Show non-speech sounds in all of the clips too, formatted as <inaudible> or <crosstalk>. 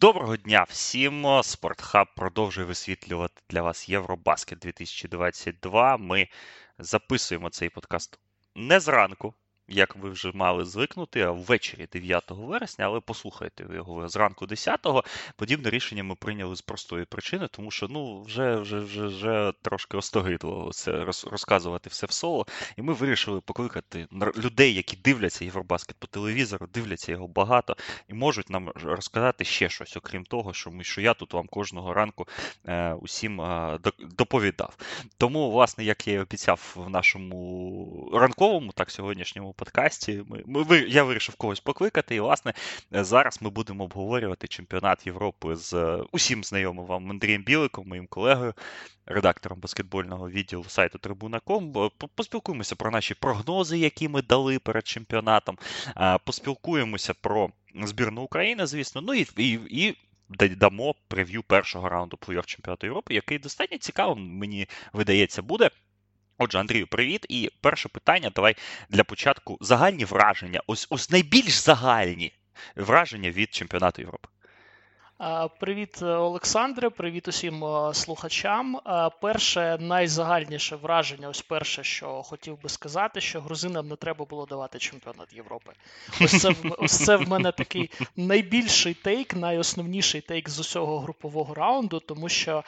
Доброго дня всім! Спортхаб продовжує висвітлювати для вас Євробаскет 2022. Ми записуємо цей подкаст не зранку, як ви вже мали звикнути, ввечері 9 вересня, але послухайте його зранку 10-го. Подібне рішення ми прийняли з простої причини, тому що ну вже вже вже, вже трошки остогидло це розказувати все в соло. І ми вирішили покликати людей, які дивляться Євробаскет по телевізору, дивляться його багато і можуть нам розказати ще щось, окрім того, що ми що я тут вам кожного ранку е, усім е, доповідав. Тому, власне, як я і обіцяв в нашому ранковому, так сьогоднішньому подкасті. Ми, ми, Я вирішив когось покликати. І, власне, зараз ми будемо обговорювати чемпіонат Європи з е, усім знайомим вам Андрієм Біликом, моїм колегою, редактором баскетбольного відділу сайту Трибуна.ком. Поспілкуємося про наші прогнози, які ми дали перед чемпіонатом. Поспілкуємося про збірну України, звісно. Ну і, і, і дамо прев'ю першого раунду плей-офф чемпіонату Європи, який достатньо цікавим, мені видається, буде. Отже, Андрію, привіт. І перше питання. Давай для початку загальні враження. Ось ось найбільш загальні враження від чемпіонату Європи. Привіт, Олександре, привіт усім е, слухачам. Перше найзагальніше враження, ось перше, що хотів би сказати, що грузинам не треба було давати чемпіонат Європи. Ось це ось це в мене такий найбільший take, найосновніший take з усього групового раунду, тому що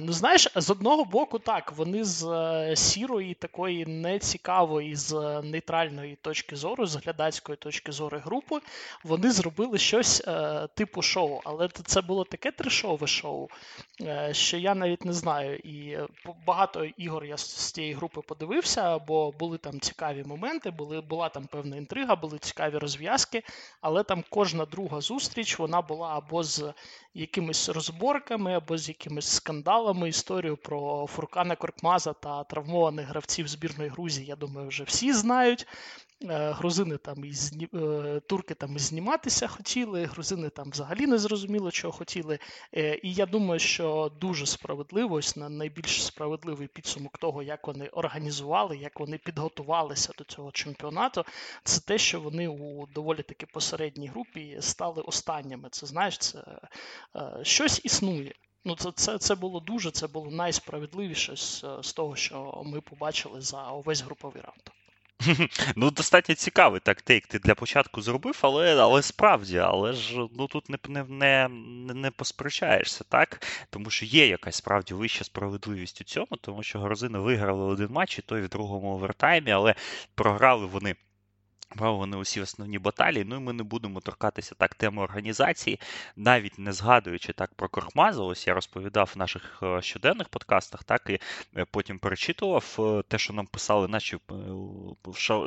Ну, знаєш, з одного боку, так, вони з е, сірої, такої нецікавої, з нейтральної точки зору, з глядацької точки зору групи, вони зробили щось е, типу шоу. Але це було таке трешове шоу, е, що я навіть не знаю. І е, багато ігор я з цієї групи подивився, бо були там цікаві моменти, були, була там певна інтрига, були цікаві розв'язки, але там кожна друга зустріч вона була або з якимись розборками, або з якимись скандалами. Історію про Фуркана Коркмаза та травмованих гравців збірної Грузії, я думаю, вже всі знають. Е, грузини там і зні... Е, турки там і зніматися хотіли, грузини там взагалі не зрозуміло, чого хотіли. Е, і я думаю, що дуже справедливо, ось на найбільш справедливий підсумок того, як вони організували, як вони підготувалися до цього чемпіонату, це те, що вони у доволі таки посередній групі стали останніми. Це знаєш, це щось існує. Ну, це це, це було дуже, це було найсправедливіше з, з того, що ми побачили за увесь груповий раунд. <laughs> Ну, достатньо цікавий так тейк ти для початку зробив, але але справді, але ж ну тут не не, не, не посперечаєшся, так? Тому що є якась справді вища справедливість у цьому, тому що Грозини виграли один матч, і той в другому овертаймі, але програли вони. Вони усі основні баталії. Ну і ми не будемо торкатися так теми організації, навіть не згадуючи так про Кормаза. Ось я розповідав в наших е, щоденних подкастах, так і е, потім перечитував е, те, що нам писали наші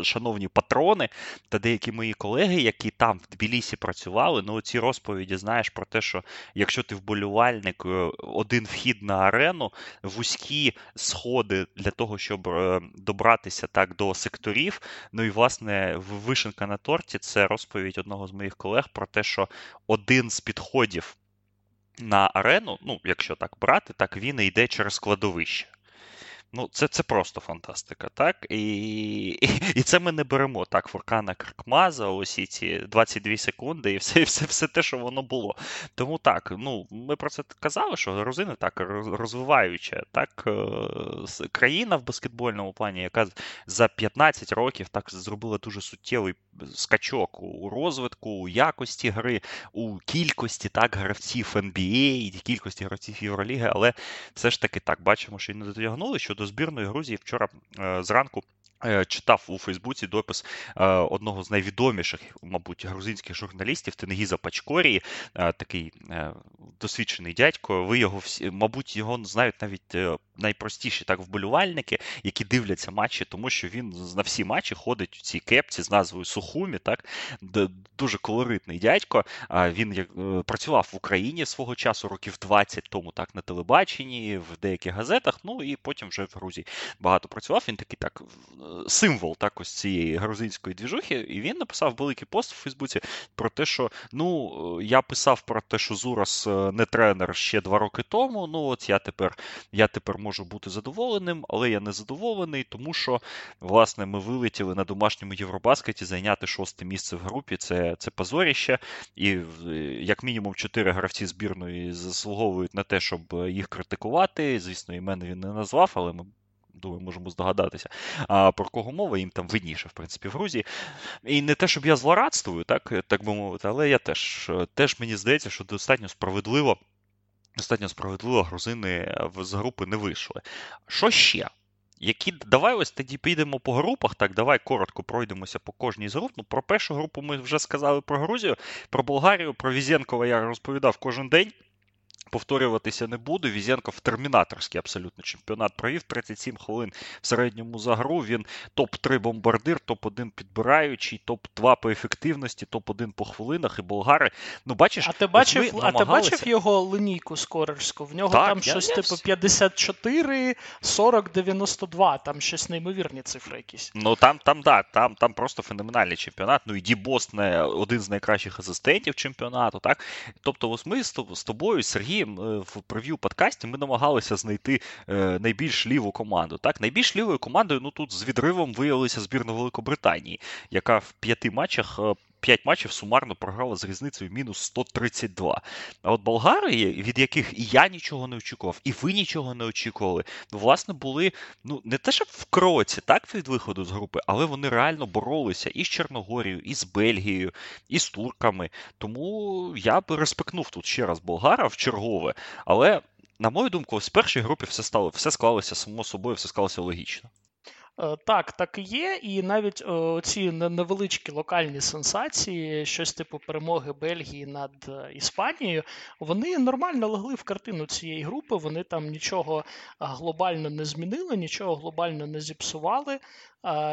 шановні патрони та деякі мої колеги, які там в Тбілісі працювали. Ну, ці розповіді знаєш про те, що якщо ти вболівальник, один вхід на арену, вузькі сходи для того, щоб добратися так до секторів. Ну і власне в вишенка на торті це розповідь одного з моїх колег про те, що один з підходів на арену, ну, якщо так брати, так він і йде через кладовище. Ну, це це просто фантастика, так? І і, це ми не беремо так, Фуркана Кркмаза, усі ці 22 секунди, і все все, все те, що воно було. Тому так, ну, ми про це казали, що грузини так розвиваюча так, е, країна в баскетбольному плані, яка за 15 років так зробила дуже суттєвий скачок у розвитку, у якості гри, у кількості так, гравців NBA, кількості гравців Євроліги, але все ж таки так бачимо, що і не дотягнули щодо збірної Грузії вчора е, зранку. Е, читав у Фейсбуці допис е, одного з найвідоміших, мабуть, грузинських журналістів Тенгіза Пачкорії, такий досвідчений дядько. Ви його всі, мабуть, його знають навіть найпростіші так вболівальники, які дивляться матчі, тому що він на всі матчі ходить у цій кепці з назвою Сухумі. Так дуже колоритний дядько. Він працював в Україні свого часу, років 20 тому, так на телебаченні, в деяких газетах. Ну і потім вже в Грузії багато працював. Він такий так символ так ось цієї грузинської двіжухи. І він написав великий пост в Фейсбуці про те, що ну я писав про те, що Зурас е, не тренер ще два роки тому. Ну от я тепер я тепер можу бути задоволеним, але я не задоволений, тому що власне ми вилетіли на домашньому Євробаскеті зайняти шосте місце в групі. Це це позоріще, і як мінімум чотири гравці збірної заслуговують на те, щоб їх критикувати. Звісно, імен він не назвав, але ми. Думаю, можемо здогадатися, а про кого мова їм там видніше, в принципі, в Грузії. І не те, щоб я злорадствую, так так би мовити, але я теж теж мені здається, що достатньо справедливо достатньо справедливо грузини з групи не вийшли. Що ще? Які давай ось тоді підемо по групах. Так, давай коротко пройдемося по кожній з груп. Ну, про першу групу ми вже сказали про Грузію, про Болгарію, про Візєнкова я розповідав кожен день. Повторюватися не буду. Візенко термінаторський абсолютно чемпіонат провів 37 хвилин в середньому за гру. Він топ-3 бомбардир, топ-1 підбираючий, топ-2 по ефективності, топ-1 по хвилинах і болгари. Ну, бачиш, а ти бачив, а ти бачив його линійку скорерську? В нього так, там щось я... типу 54, 40, 92. Там щось неймовірні цифри якісь. Ну там, там, да, там, там просто феноменальний чемпіонат. Ну і Дібос не один з найкращих асистентів чемпіонату. Так, тобто, ось ми з тобою, Сергій. Е, в прев'ю подкасті ми намагалися знайти е, найбільш ліву команду. Так, найбільш лівою командою ну тут з відривом виявилася збірна Великобританії, яка в п'яти матчах е, 5 матчів сумарно програли з різницею мінус 132. А от болгари, від яких і я нічого не очікував, і ви нічого не очікували, ну, власне, були ну не те, щоб в кроці, так від виходу з групи, але вони реально боролися і з Чорногорією, і з Бельгією, і з турками. Тому я би респектнув тут ще раз болгара в чергове. Але, на мою думку, з першої групи все стало, все склалося само собою, все склалося логічно. Е, так, так і є, і навіть о, ці невеличкі локальні сенсації, щось типу перемоги Бельгії над е, Іспанією, вони нормально легли в картину цієї групи. Вони там нічого глобально не змінили, нічого глобально не зіпсували.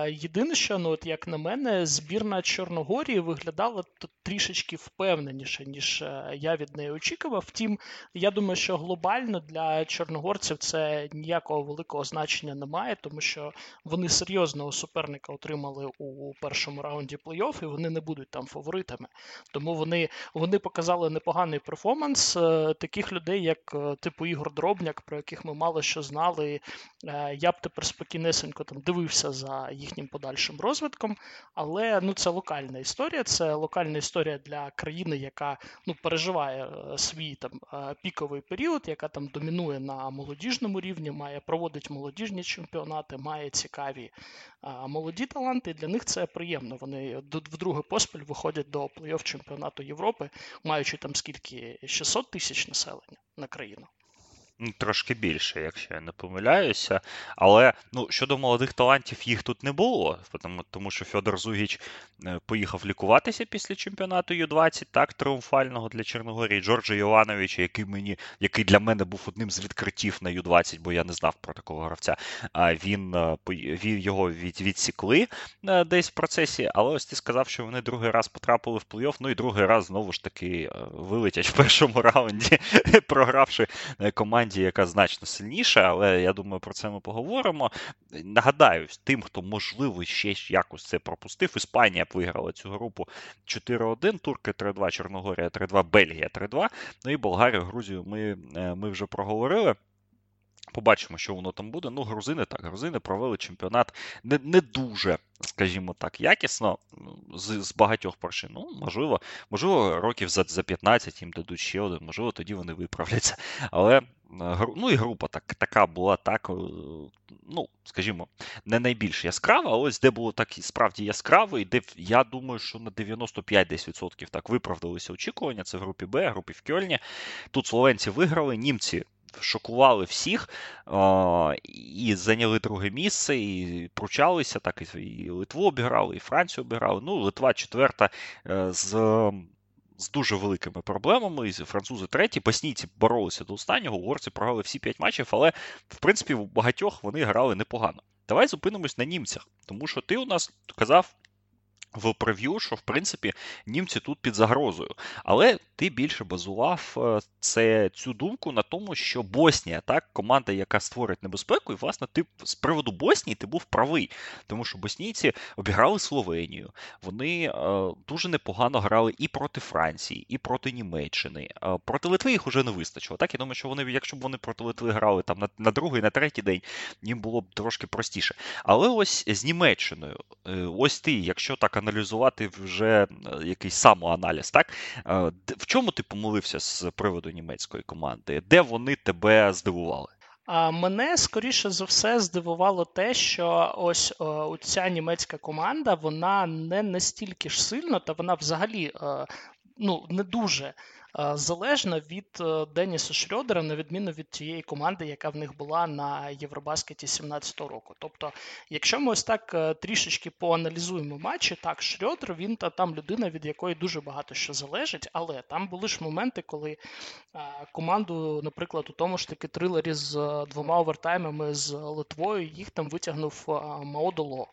Єдине, що ну, от як на мене, збірна Чорногорії виглядала трішечки впевненіше, ніж е, я від неї очікував. Втім, я думаю, що глобально для чорногорців це ніякого великого значення не має, тому що вони серйозного суперника отримали у першому раунді плей-офф, і вони не будуть там фаворитами. Тому вони вони показали непоганий перформанс е, таких людей, як е, типу Ігор Дробняк, про яких ми мало що знали. Я б тепер спокійнесенько там дивився за їхнім подальшим розвитком. Але ну, це локальна історія, це локальна історія для країни, яка ну, переживає е, свій там е, піковий період, яка там домінує на молодіжному рівні, має проводить молодіжні чемпіонати, має цікаві молоді таланти. І для них це приємно. Вони вдруге поспіль виходять до плей-офф чемпіонату Європи, маючи там скільки 600 тисяч населення на країну. Ну, трошки більше, якщо я не помиляюся. Але ну, щодо молодих талантів, їх тут не було, тому тому що Федор Жугіч е, поїхав лікуватися після чемпіонату U-20, так, тріумфального для Чорногорії. Джорджа Йовановича, який мені, який для мене був одним з відкриттів на U-20, бо я не знав про такого гравця. А він е, його від, відсікли е, десь в процесі. Але ось ти сказав, що вони другий раз потрапили в плей-офф, ну і другий раз знову ж таки вилетять в першому раунді, <laughs> програвши команді команді, яка значно сильніша, але я думаю, про це ми поговоримо. Нагадаю, тим, хто, можливо, ще якось це пропустив, Іспанія виграла цю групу 4-1, Турки 3-2, Чорногорія 3-2, Бельгія 3-2. Ну і Болгарію, Грузію ми, е, ми вже проговорили. Побачимо, що воно там буде. Ну, грузини так, грузини провели чемпіонат не не дуже, скажімо так, якісно з з багатьох причин. Ну, можливо, можливо, років за за 15 їм дадуть ще один, можливо, тоді вони виправляться. Але ну і група так, така була так, е, ну, скажімо, не найбільш яскрава, а ось де було так справді яскраво, і де я думаю, що на 95 десь відсотків так виправдалися очікування. Це в групі Б, групі в Кьольні. Тут словенці виграли, німці шокували всіх о, і зайняли друге місце, і пручалися, так і Литву обіграли, і Францію обіграли. Ну, Литва четверта е, з. З дуже великими проблемами, і французи треті, боснійці боролися до останнього, угорці програли всі п'ять матчів, але в принципі у багатьох вони грали непогано. Давай зупинимось на німцях, тому що ти у нас казав в прев'ю, що в принципі німці тут під загрозою. Але ти більше базував е, це цю думку на тому, що Боснія, так, команда, яка створить небезпеку, і власне ти з приводу Боснії ти був правий, тому що боснійці обіграли Словенію. Вони е, дуже непогано грали і проти Франції, і проти Німеччини. Е, проти Литви їх уже не вистачило. Так, я думаю, що вони, якщо б вони проти Литви грали там на, на другий, на третій день, їм було б трошки простіше. Але ось з Німеччиною, е, ось ти, якщо так аналізувати вже е, якийсь самоаналіз, так е, в чому ти помилився з приводу німецької команди? Де вони тебе здивували? А мене скоріше за все здивувало те, що ось о, ця німецька команда вона не настільки ж сильна, та вона взагалі О, ну не дуже Е, залежна від е, Деніса Шрьодера, на відміну від тієї команди, яка в них була на Євробаскеті 17-го року. Тобто, якщо ми ось так е, трішечки поаналізуємо матчі, так, Шрьодер, він та там людина, від якої дуже багато що залежить, але там були ж моменти, коли команду, наприклад, у тому ж таки трилері з двома овертаймами з Литвою, їх там витягнув Маодоло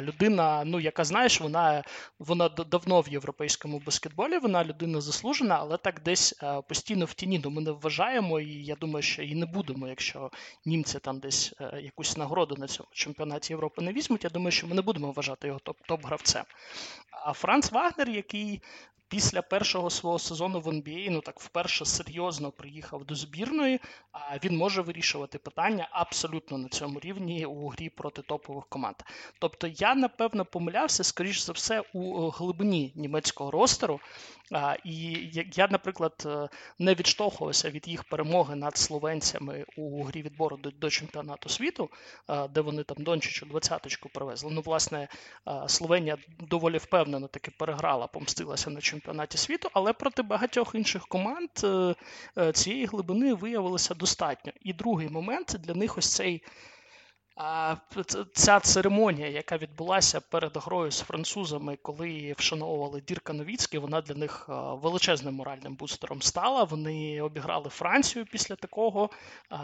людина, ну яка знаєш, вона вона давно в європейському баскетболі, вона людина заслужена, але так десь постійно в тіні. Ну, ми не вважаємо, і я думаю, що і не будемо, якщо німці там десь е, якусь нагороду на цьому чемпіонаті Європи не візьмуть. Я думаю, що ми не будемо вважати його топ-гравцем. А Франц Вагнер, який після першого свого сезону в NBA, ну так вперше серйозно приїхав до збірної, а він може вирішувати питання абсолютно на цьому рівні у грі проти топових команд. Тобто я напевно помилявся, скоріш за все, у глибині німецького ростеру. І я, наприклад, е, не відштовхувався від їх перемоги над словенцями у грі відбору до, чемпіонату світу, де вони там Дончичу двадцяточку привезли. Ну, власне, Словенія доволі впевнено таки переграла, помстилася на чемпіонаті чемпіонаті світу, але проти багатьох інших команд е, е, цієї глибини виявилося достатньо. І другий момент для них ось цей. Ця церемонія, яка відбулася перед грою з французами, коли вшановували Дірка Новіцький, вона для них е, величезним моральним бустером стала. Вони обіграли Францію після такого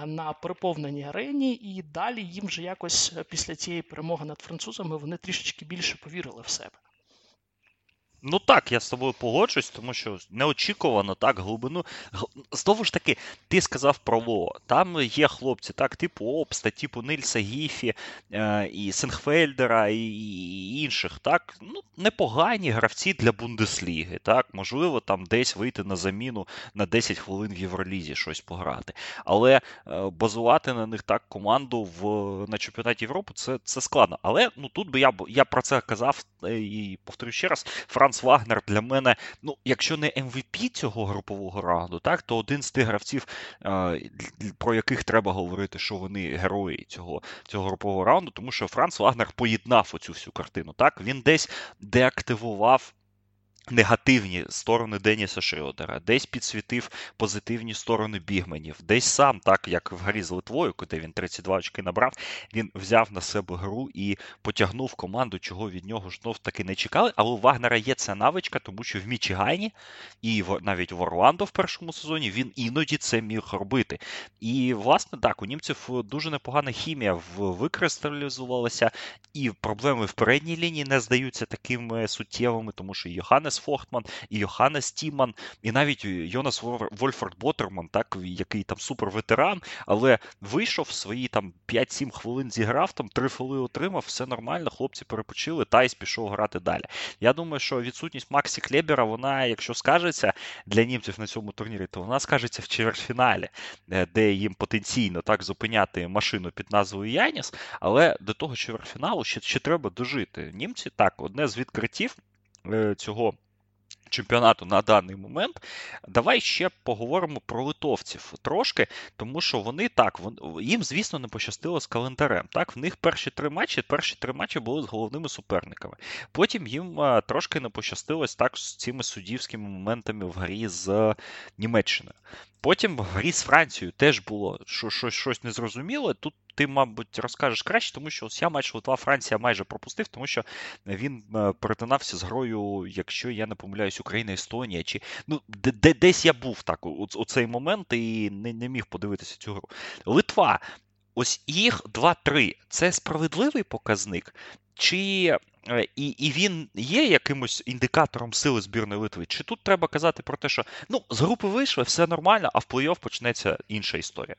на переповненій арені, і далі їм вже якось після цієї перемоги над французами вони трішечки більше повірили в себе. Ну так, я з тобою погоджуюсь, тому що неочікувано так глибину. Знову ж таки, ти сказав про Ло. Там є хлопці, так, типу Обста, типу Нильса Гіфі, е, і Сенхфельдера, і, і інших. так, ну, Непогані гравці для Бундесліги. так, Можливо, там десь вийти на заміну на 10 хвилин в Євролізі щось пограти. Але е, базувати на них так команду в, на чемпіонаті Європи це це складно. Але ну, тут би я я про це казав е, і повторю ще раз. Франц Вагнер для мене, ну, якщо не MVP ем цього групового раунду, так, то один з тих гравців, про яких треба говорити, що вони герої цього цього групового раунду, тому що Франц Вагнер поєднав оцю всю картину. Так, Він десь деактивував негативні сторони Деніса Шрёдера, десь підсвітив позитивні сторони бігменів, десь сам, так як в грі з Литвою, куди він 32 очки набрав, він взяв на себе гру і потягнув команду, чого від нього знов таки не чекали. Але у Вагнера є ця навичка, тому що в Мічигайні і навіть в Орландо в першому сезоні він іноді це міг робити. І, власне, так, у німців дуже непогана хімія викристалізувалася, і проблеми в передній лінії не здаються такими суттєвими, тому що Йоханнес Фохтман, і Йоханнес Тіман, і навіть Йонас Вольфорд Ботерман, так, який там суперветеран, але вийшов свої там 5-7 хвилин зіграв, там 3 фоли отримав, все нормально, хлопці перепочили, Тайс пішов грати далі. Я думаю, що відсутність Максі Клебера, вона, якщо скажеться для німців на цьому турнірі, то вона скажеться в чвертьфіналі, е, де їм потенційно так зупиняти машину під назвою Яніс, але до того чвертьфіналу ще, ще треба дожити. Німці так, одне з відкриттів е, цього чемпіонату на даний момент. Давай ще поговоримо про литовців трошки, тому що вони так, їм, звісно, не пощастило з календарем. Так, В них перші три матчі перші три матчі були з головними суперниками. Потім їм трошки не пощастилось так з цими суддівськими моментами в грі з Німеччиною. Потім в грі з Францією теж було щось, щось незрозуміле. Тут ти, мабуть, розкажеш краще, тому що ось я матч Литва-Франція майже пропустив, тому що він е, перетинався з грою, якщо я не помиляюсь, Україна, Естонія. чи ну, де, Десь я був так у, у цей момент і не, не міг подивитися цю гру. Литва. Ось їх 2-3. Це справедливий показник. чи е, і і він є якимось індикатором сили збірної Литви? Чи тут треба казати про те, що ну з групи вийшли, все нормально, а в плей-офф почнеться інша історія?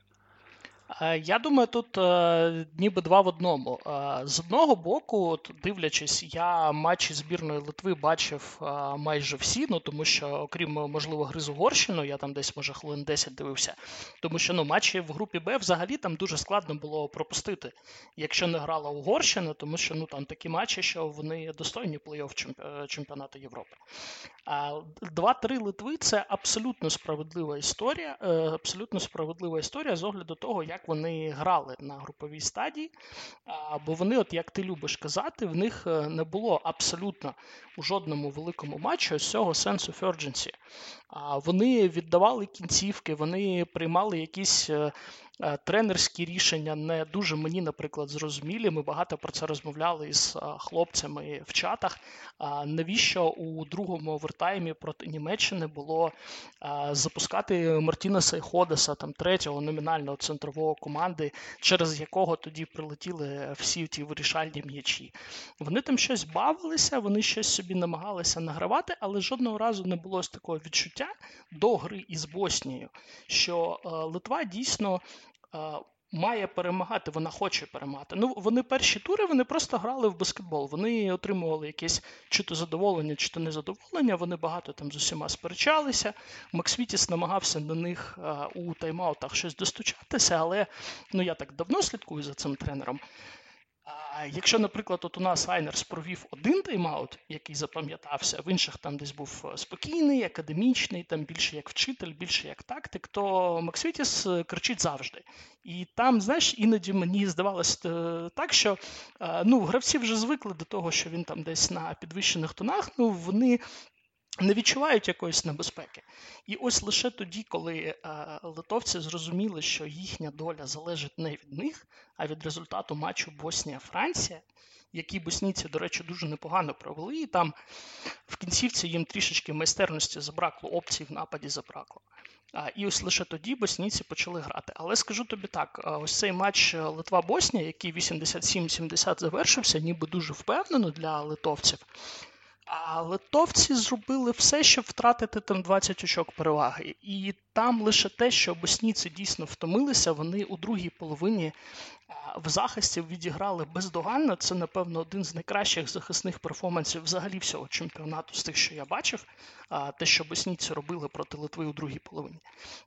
Е, я думаю, тут е, ніби два в одному. Е, з одного боку, дивлячись, я матчі збірної Литви бачив майже всі, ну тому що, окрім можливо, гри з Угорщиною, я там десь, може, хвилин 10 дивився. Тому що ну, матчі в групі Б взагалі там дуже складно було пропустити, якщо не грала Угорщина, тому що ну там такі матчі, що вони достойні плей-офф чемпіонату Європи. Два-три Литви це абсолютно справедлива історія, абсолютно справедлива історія з огляду того, як вони грали на груповій стадії. Бо вони, от як ти любиш казати, в них е, не було абсолютно у жодному великому матчі ось цього сенсу urgency. Вони віддавали кінцівки, вони приймали якісь е, Е, тренерські рішення не дуже мені, наприклад, зрозумілі. Ми багато про це розмовляли із е, хлопцями в чатах. Навіщо у другому овертаймі проти Німеччини було запускати Мартіна Сайходеса, там третього номінального центрового команди, через якого тоді прилетіли всі ті вирішальні м'ячі? Вони там щось бавилися, вони щось собі намагалися награвати, але жодного разу не було такого відчуття до гри із Боснією, що Литва дійсно має перемагати, вона хоче перемагати. Ну, вони перші тури вони просто грали в баскетбол. Вони отримували якесь чи то задоволення, чи то незадоволення. Вони багато там з усіма сперечалися. Максвітіс намагався на них у тайм-аутах щось достучатися, але ну я так давно слідкую за цим тренером. Якщо, наприклад, от у нас Айнарс провів один тайм-аут, який запам'ятався, в інших там десь був е, спокійний, академічний, там більше як вчитель, більше як тактик, то Максвітіс е, кричить завжди. І там, знаєш, іноді мені здавалося е, так, що ну, гравці вже звикли до того, що він там десь на підвищених тонах, ну вони не відчувають якоїсь небезпеки. І ось лише тоді, коли е, литовці зрозуміли, що їхня доля залежить не від них, а від результату матчу Боснія-Франція, який боснійці, до речі, дуже непогано провели. І там в кінцівці їм трішечки майстерності забракло, опцій в нападі забракло. І ось лише тоді боснійці почали грати. Але скажу тобі так: ось цей матч Литва-Боснія, який 87-70 завершився, ніби дуже впевнено для литовців. А литовці зробили все, щоб втратити там 20 очок переваги. І там лише те, що боснійці дійсно втомилися, вони у другій половині в захисті відіграли бездоганно. Це, напевно, один з найкращих захисних перформансів взагалі всього чемпіонату з тих, що я бачив. Те, що боснійці робили проти Литви у другій половині.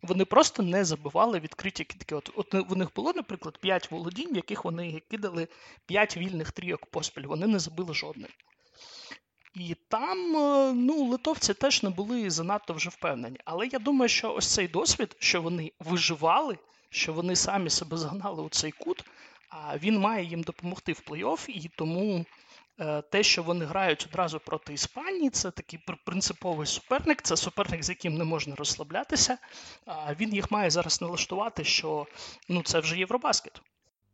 Вони просто не забивали відкриті кітки. От, от у них було, наприклад, 5 володінь, яких вони кидали 5 вільних трійок поспіль. Вони не забили жодної. І там е, ну, литовці теж не були занадто вже впевнені. Але я думаю, що ось цей досвід, що вони виживали, що вони самі себе загнали у цей кут, а він має їм допомогти в плей-офф, і тому е, те, що вони грають одразу проти Іспанії, це такий принциповий суперник, це суперник, з яким не можна розслаблятися. Він їх має зараз налаштувати, що ну, це вже Євробаскет.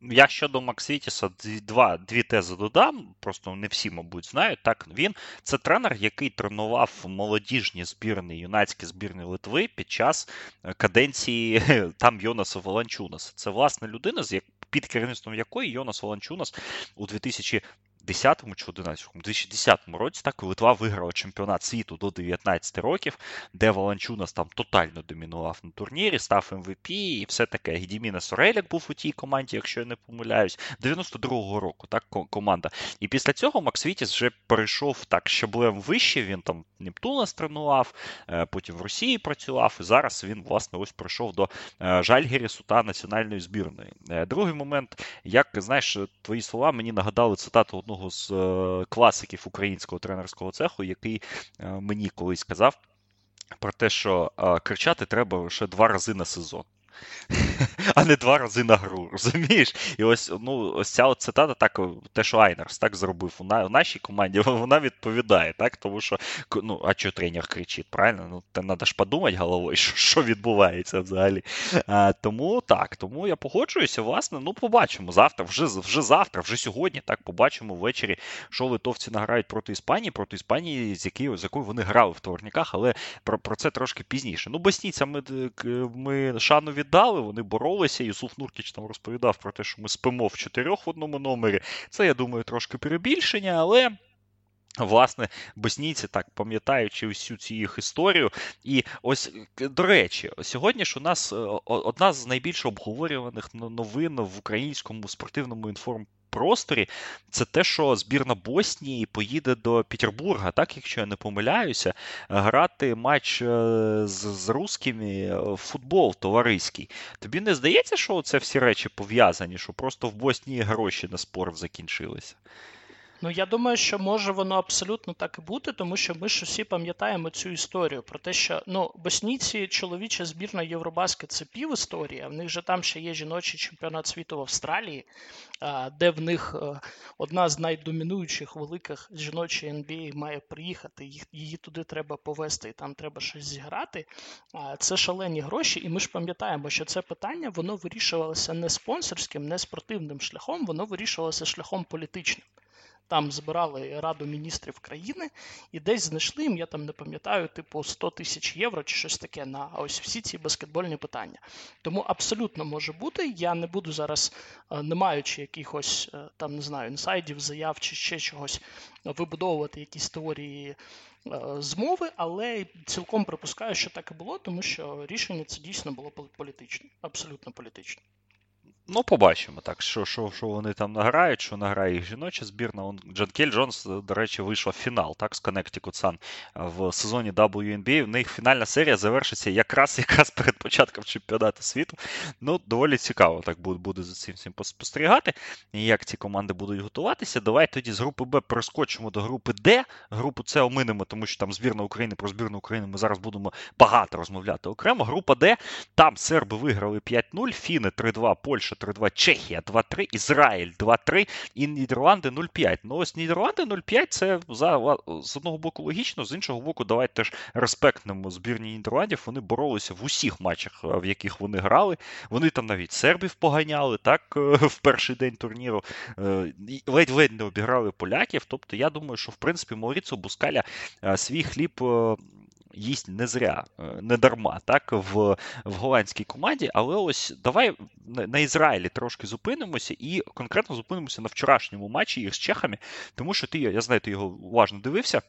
Я щодо Максвітіса два, дві тези додам, просто не всі, мабуть, знають. Так, він це тренер, який тренував молодіжні збірні, юнацькі збірні Литви під час е, каденції <laughs> там Йонаса Воланчунаса. Це власне людина, з під керівництвом якої Йонас Воланчунас у 2000 10-му чи 11-му, 2010 році так Литва виграла чемпіонат світу до 19 років, де Воланчунас там тотально домінував на турнірі, став МВП і все таке. Гідіміна Сореляк був у тій команді, якщо я не помиляюсь, 92-го року так команда. І після цього Макс Вітіс вже перейшов так щаблем вище. Він там Нептуна тренував, е, потім в Росії працював. І зараз він, власне, ось прийшов до е, Жальгірісу та національної збірної. Е, другий момент, як знаєш, твої слова мені нагадали цитату одного одного з е, класиків українського тренерського цеху, який е, мені колись казав про те, що е, кричати треба лише два рази на сезон. <laughs> а не два рази на гру. Розумієш? І ось ну, ось ця от цитата, так, те, що Айнерс так зробив у, на, у нашій команді, <laughs> вона відповідає, так? Тому що, ну, а що тренер кричить, правильно? Ну, треба ж подумати головою, <laughs> що що відбувається взагалі. А, Тому так, тому я погоджуюся, власне, ну, побачимо завтра, вже вже завтра, вже сьогодні, так, побачимо ввечері, що литовці награють проти Іспанії, проти Іспанії, з якою, з якою вони грали в товарниках, але про про це трошки пізніше. Ну, боснійцям ми, ми шану від віддали, вони боролися. Юсуф Нуркіч там розповідав про те, що ми спимо в чотирьох в одному номері. Це, я думаю, трошки перебільшення, але. Власне, боснійці так пам'ятаючи всю цю їх історію. І ось до речі, сьогодні ж у нас одна з найбільш обговорюваних новин в українському спортивному інформ просторі, це те, що збірна Боснії поїде до Петербурга, так, якщо я не помиляюся, грати матч е, з з русскими в футбол товариський. Тобі не здається, що це всі речі пов'язані, що просто в Боснії гроші на спорт закінчилися? Ну, я думаю, що може воно абсолютно так і бути, тому що ми ж усі пам'ятаємо цю історію про те, що ну, боснійці чоловіча збірна Євробаскет це пів історії, в них же там ще є жіночий чемпіонат світу в Австралії, де в них е, одна з найдомінуючих великих жіночої NBA має приїхати, її туди треба повезти, і там треба щось зіграти. Це шалені гроші, і ми ж пам'ятаємо, що це питання воно вирішувалося не спонсорським, не спортивним шляхом, воно вирішувалося шляхом політичним. Там збирали Раду міністрів країни і десь знайшли їм, я там не пам'ятаю, типу 100 тисяч євро чи щось таке на ось всі ці баскетбольні питання. Тому абсолютно може бути. Я не буду зараз, е, не маючи якихось е, там не знаю, інсайдів, заяв чи ще чогось, вибудовувати якісь теорії е, змови, але цілком припускаю, що так і було, тому що рішення це дійсно було політичне, абсолютно політичне. Ну, побачимо так, що що, що вони там награють, що награє їх жіноча збірна. Он, Джан Кель Джонс, до речі, вийшов в фінал так, з Connecticut Sun в сезоні WNBA. В них фінальна серія завершиться якраз <laughs> якраз перед початком чемпіонату світу. Ну, доволі цікаво так буде буде за цим всім спостерігати. Як ці команди будуть готуватися. Давай тоді з групи Б перескочимо до групи Д. Групу С оминемо, тому що там збірна України про збірну України ми зараз будемо багато розмовляти окремо. Група Д, там серби виграли 5-0, Фіни 3-2, Польща 3-2, Чехія 2-3, Ізраїль 2-3 і Нідерланди 0-5. Ну ось Нідерланди 0-5 це за, з одного боку логічно, з іншого боку, давайте теж респектнемо збірні Нідерландів. Вони боролися в усіх матчах, в яких вони грали. Вони там навіть сербів поганяли так в перший день турніру. Е, ледь-ледь не обіграли поляків. Тобто, я думаю, що в принципі Мауріцо Бускаля е, свій хліб е, їсть не зря, е, не дарма, так, в в голландській команді. Але ось давай на Ізраїлі трошки зупинимося і конкретно зупинимося на вчорашньому матчі їх з чехами, тому що ти, я знаю, ти його уважно дивився.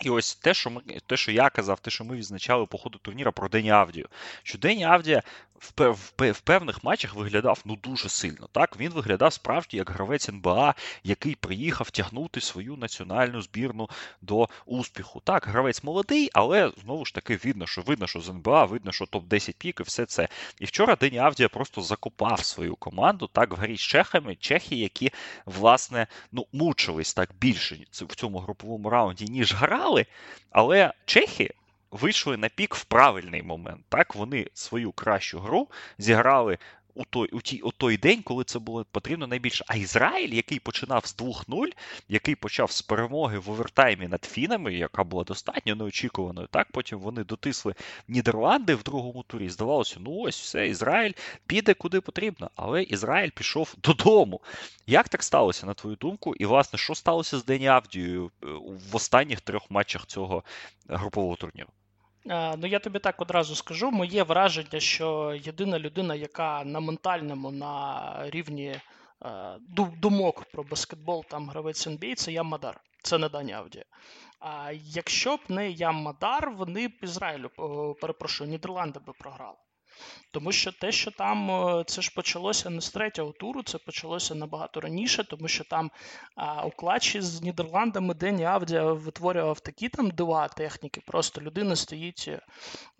І ось те, що ми, те, що я казав, те, що ми відзначали по ходу турніра про Дені Авдію, що Дені Авдія в, в, в певних матчах виглядав ну дуже сильно. Так він виглядав справді як гравець НБА, який приїхав тягнути свою національну збірну до успіху. Так, гравець молодий, але знову ж таки видно, що видно, що з НБА, видно, що топ-10 пік і все це. І вчора Дені Авдія просто закопав свою команду так в грі з чехами, чехи, які власне ну мучились так більше в цьому груповому раунді, ніж грали. Але чехи вийшли на пік в правильний момент. Так, вони свою кращу гру зіграли у той у, ті, у той день, коли це було потрібно найбільше. А Ізраїль, який починав з 2-0, який почав з перемоги в овертаймі над Фінами, яка була достатньо неочікуваною. Так, потім вони дотисли Нідерланди в другому турі. Здавалося, ну ось все, Ізраїль піде куди потрібно. Але Ізраїль пішов додому. Як так сталося, на твою думку? І, власне, що сталося з Дені Авдією е, в останніх трьох матчах цього групового турніру? Ну, я тобі так одразу скажу. Моє враження, що єдина людина, яка на ментальному, на рівні е, думок про баскетбол, там гравець NBA, це Ямадар. Мадар. Це не Дані Авдія. А якщо б не я Мадар, вони б Ізраїлю, перепрошую, Нідерланди би програли. Тому що те, що там е, це ж почалося не з третього туру, це почалося набагато раніше, тому що там а, у клатчі з Нідерландами Дені Авдія витворював такі там дива техніки. Просто людина стоїть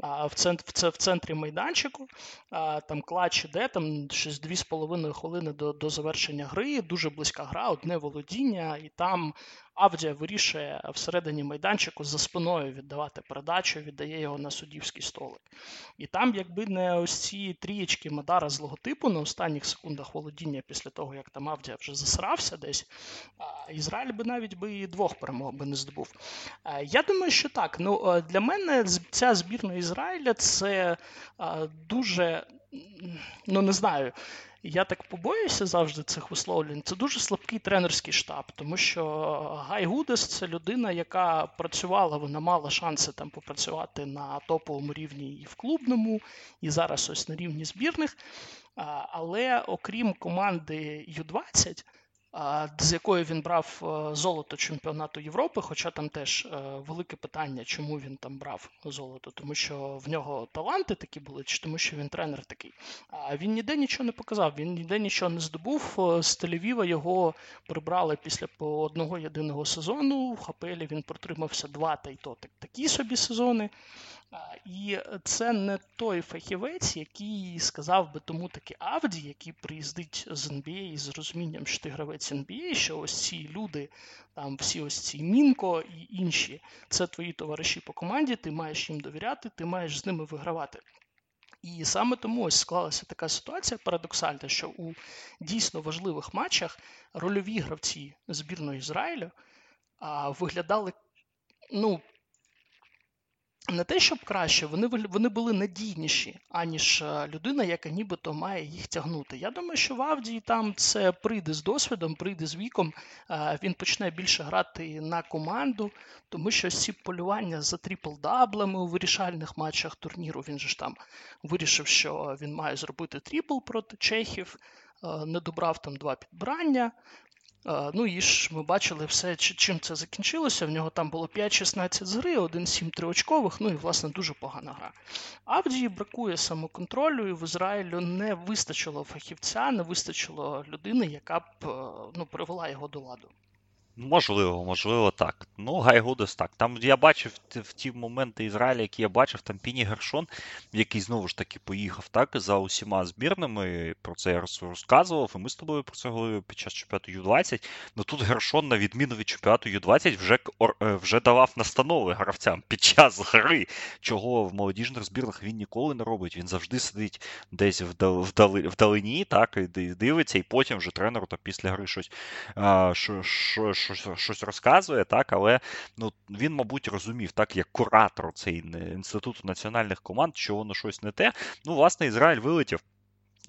а, в центр, в, в центрі майданчику, а, там клатч іде, там щось 2,5 хвилини до до завершення гри, дуже близька гра, одне володіння, і там Авдія вирішує всередині майданчику за спиною віддавати передачу, віддає його на суддівський столик. І там, якби не ось ці трієчки Мадара з логотипу на останніх секундах володіння після того, як там Авдія вже засрався десь, Ізраїль би навіть би і двох перемог би не здобув. Я думаю, що так. Ну, Для мене ця збірна Ізраїля це дуже ну не знаю. Я так побоюся завжди цих висловлень. Це дуже слабкий тренерський штаб, тому що Гай Гудес це людина, яка працювала, вона мала шанси там попрацювати на топовому рівні і в клубному, і зараз ось на рівні збірних. Але окрім команди Ю-20 з якої він брав е, золото чемпіонату Європи, хоча там теж е, велике питання, чому він там брав золото, тому що в нього таланти такі були, чи тому що він тренер такий. А він ніде нічого не показав, він ніде нічого не здобув. Е, з Тель-Авіва його прибрали після одного єдиного сезону. В Хапелі він протримався два та й то такі собі сезони. І це не той фахівець, який сказав би тому таки Авді, який приїздить з NBA з розумінням, що ти гравець NBA, що ось ці люди, там всі ось ці Мінко і інші, це твої товариші по команді, ти маєш їм довіряти, ти маєш з ними вигравати. І саме тому ось склалася така ситуація парадоксальна, що у дійсно важливих матчах рольові гравці збірної Ізраїлю а, виглядали ну, не те, щоб краще, вони вони були надійніші, аніж е, людина, яка нібито має їх тягнути. Я думаю, що в Авдії там це прийде з досвідом, прийде з віком. Е, він почне більше грати на команду, тому що ці полювання за трипл-даблами у вирішальних матчах турніру. Він же ж там вирішив, що він має зробити трипл проти чехів, е, не добрав там два підбрання. Ну і ж ми бачили все, чим це закінчилося. В нього там було 5-16 з гри, 1-7 триочкових, ну і власне дуже погана гра. Авдії бракує самоконтролю, і в Ізраїлю не вистачило фахівця, не вистачило людини, яка б ну, привела його до ладу. Можливо, можливо, так. Ну, Гай Гудес так. Там я бачив в ті моменти Ізраїля, які я бачив, там Піні Гершон, який знову ж таки поїхав так за усіма збірними. Про це я розказував, і ми з тобою про це говорили під час чемпіонату U-20. Ну тут Гершон, на відміну від чемпіонату U-20, вже е, вже давав настанови гравцям під час гри, чого в молодіжних збірних він ніколи не робить. Він завжди сидить десь вдали, вдалині, так, і дивиться, і потім вже тренеру та після гри щось. А, що, що, щось розказує, так, але ну, він, мабуть, розумів, так, як куратор цей інституту національних команд, що воно щось не те. Ну, власне, Ізраїль вилетів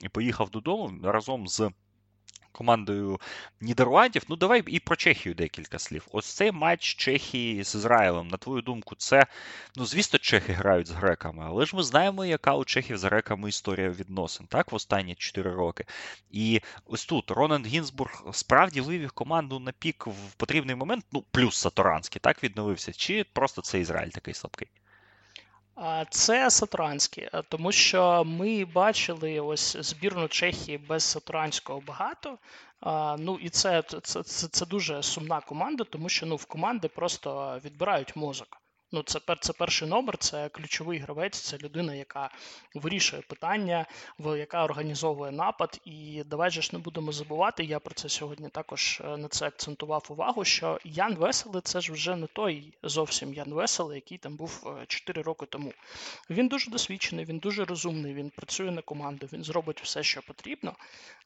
і поїхав додому разом з командою Нідерландів. Ну, давай і про Чехію декілька слів. Ось цей матч Чехії з Ізраїлем. На твою думку, це, ну, звісно, чехи грають з греками, але ж ми знаємо, яка у чехів з греками історія відносин, так, в останні 4 роки. І ось тут Ронан Гінзбург справді вивів команду на пік в потрібний момент, ну, плюс Саторанський, так, відновився, чи просто це Ізраїль такий слабкий? Це Сатуранський, е, тому що ми бачили ось збірну Чехії без Сатуранського багато. Ну і це це, це, це дуже сумна команда, тому що ну в команди просто відбирають мозок. Ну, це це перший номер, це ключовий гравець, це людина, яка вирішує питання, яка організовує напад. І давай же ж не будемо забувати. Я про це сьогодні також е, на це акцентував увагу. Що Ян Веселий це ж вже не той зовсім Ян Веселий, який там був 4 е, роки тому. Він дуже досвідчений, він дуже розумний, він працює на команду, він зробить все, що потрібно.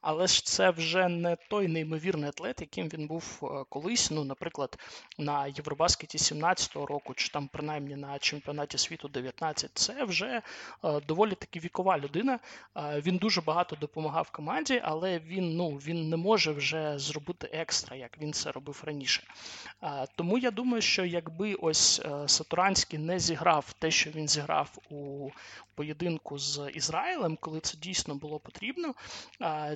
Але ж це вже не той неймовірний атлет, яким він був е, колись. Ну, наприклад, на Євробаскеті 17-го року, чи там принаймні на чемпіонаті світу 19, це вже е, доволі таки вікова людина. Е, він дуже багато допомагав команді, але він ну він не може вже зробити екстра, як він це робив раніше. Е, тому я думаю, що якби ось Сатуранський не зіграв те, що він зіграв у поєдинку з Ізраїлем, коли це дійсно було потрібно,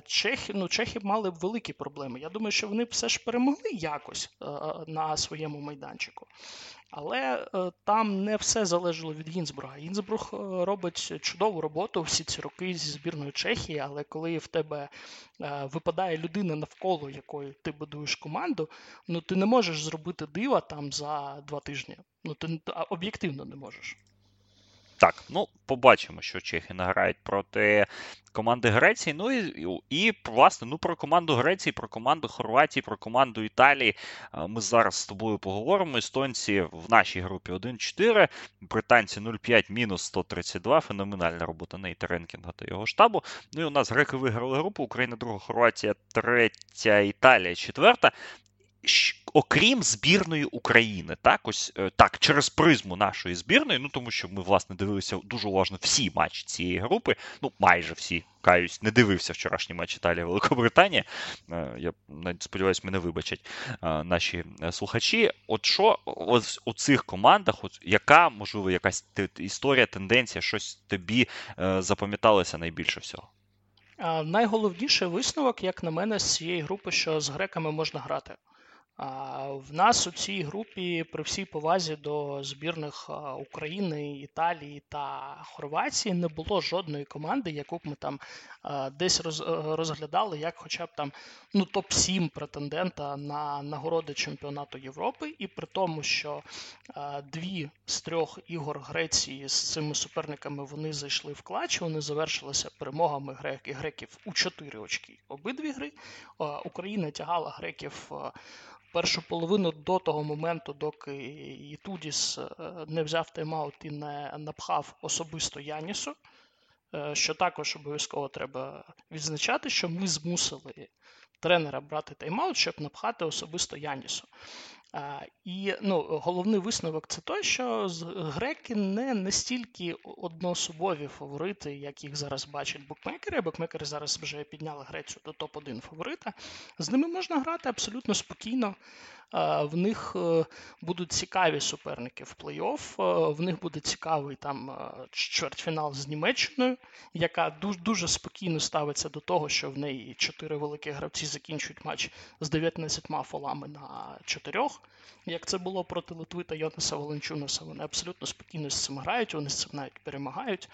чехи ну, чехи мали б великі проблеми. Я думаю, що вони б все ж перемогли якось на своєму майданчику. Але е, там не все залежало від Гінзбурга. Гінзбург е, робить чудову роботу всі ці роки зі збірною Чехії, але коли в тебе е, випадає людина навколо якої ти будуєш команду, ну ти не можеш зробити дива там за два тижні. Ну ти об'єктивно не можеш. Так, ну побачимо, що чехи награють проти команди Греції. Ну і, і власне, ну про команду Греції, про команду Хорватії, про команду Італії. Ми зараз з тобою поговоримо. Естонці в нашій групі 1-4, британці 0-5, мінус 132. Феноменальна робота Нейта Ренкінга та його штабу. Ну і у нас греки виграли групу. Україна, друга, Хорватія, третя, Італія, четверта. Окрім збірної України, так ось е, так, через призму нашої збірної, ну тому що ми власне дивилися дуже уважно всі матчі цієї групи, ну майже всі. Каюсь, не дивився вчорашній матч Італія Великобританія. Е, я сподіваюся, мене вибачать е, наші слухачі. От що ось у цих командах, от яка можливо якась історія, тенденція, щось тобі запам'яталося найбільше всього? Найголовніший висновок, як на мене, з цієї групи, що з греками можна грати. В нас у цій групі при всій повазі до збірних України, Італії та Хорватії не було жодної команди, яку б ми там десь розглядали, як хоча б там ну топ-7 претендента на нагороди чемпіонату Європи, і при тому, що дві з трьох ігор Греції з цими суперниками вони зайшли в клач, вони завершилися перемогами греків у 4 очки. Обидві гри Україна тягала греків першу половину до того моменту, доки Ітудіс е, не взяв тайм-аут і не напхав особисто Янісу, е, що також обов'язково треба відзначати, що ми змусили тренера брати тайм-аут, щоб напхати особисто Янісу. І ну, головний висновок це той, що греки не настільки одноособові фаворити, як їх зараз бачать букмекери. Букмекери зараз вже підняли Грецію до топ-1 фаворита. З ними можна грати абсолютно спокійно. В них е, будуть цікаві суперники в плей-офф, е, в них буде цікавий там е, чвертьфінал з Німеччиною, яка дуже спокійно ставиться до того, що в неї чотири великі гравці закінчують матч з 19 фолами на чотирьох. Як це було проти Литви та Йонаса Валенчунаса, вони абсолютно спокійно з цим грають, вони з цим навіть перемагають.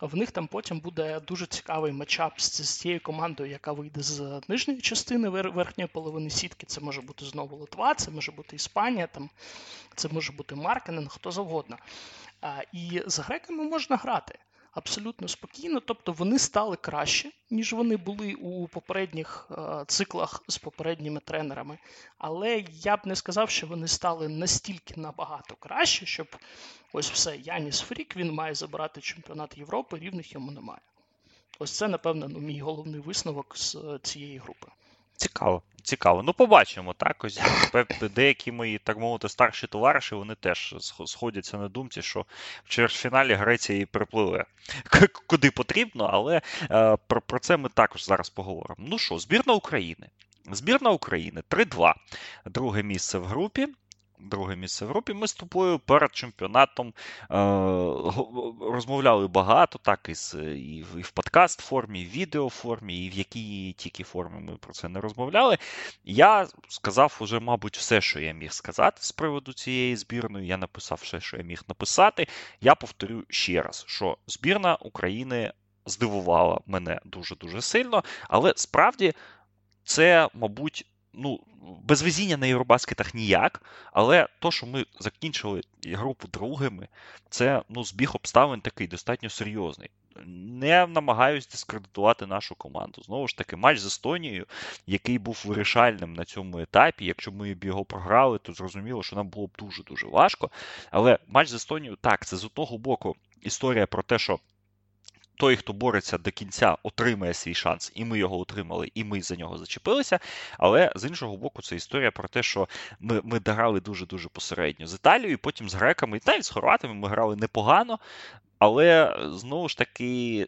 В них там потім буде дуже цікавий матчап з тією командою, яка вийде з нижньої частини верхньої половини сітки. Це може бути знову Литва, це може бути Іспанія, там, це може бути Маркенен, хто завгодно. І з греками можна грати абсолютно спокійно, тобто вони стали краще, ніж вони були у попередніх е, циклах з попередніми тренерами. Але я б не сказав, що вони стали настільки набагато краще, щоб ось все, Яніс Фрік, він має забирати чемпіонат Європи, рівних йому немає. Ось це, напевно, ну, мій головний висновок з е, цієї групи. Цікаво, цікаво. Ну, побачимо, так. Ось <laughs> деякі мої, так мовити, старші товариші, вони теж сходяться на думці, що в чвертьфіналі Греція і припливе <laughs> куди потрібно, але е, про, про це ми також зараз поговоримо. Ну що, збірна України. Збірна України 3-2. Друге місце в групі друге місце в групі. Ми з тобою перед чемпіонатом е, розмовляли багато, так і, і в подкаст формі, і в відео формі, і в якій тільки формі ми про це не розмовляли. Я сказав уже, мабуть, все, що я міг сказати з приводу цієї збірної. Я написав все, що я міг написати. Я повторю ще раз, що збірна України здивувала мене дуже-дуже сильно, але справді це, мабуть ну, без везіння на Євробаскетах ніяк, але то, що ми закінчили групу другими, це ну, збіг обставин такий достатньо серйозний. Не намагаюсь дискредитувати нашу команду. Знову ж таки, матч з Естонією, який був вирішальним на цьому етапі. Якщо ми б його програли, то зрозуміло, що нам було б дуже-дуже важко. Але матч з Естонією, так, це з одного боку історія про те, що той, хто бореться до кінця, отримає свій шанс, і ми його отримали, і ми за нього зачепилися. Але з іншого боку, це історія про те, що ми ми грали дуже-дуже посередньо з Італією, потім з греками, і навіть з хорватами ми грали непогано. Але знову ж таки,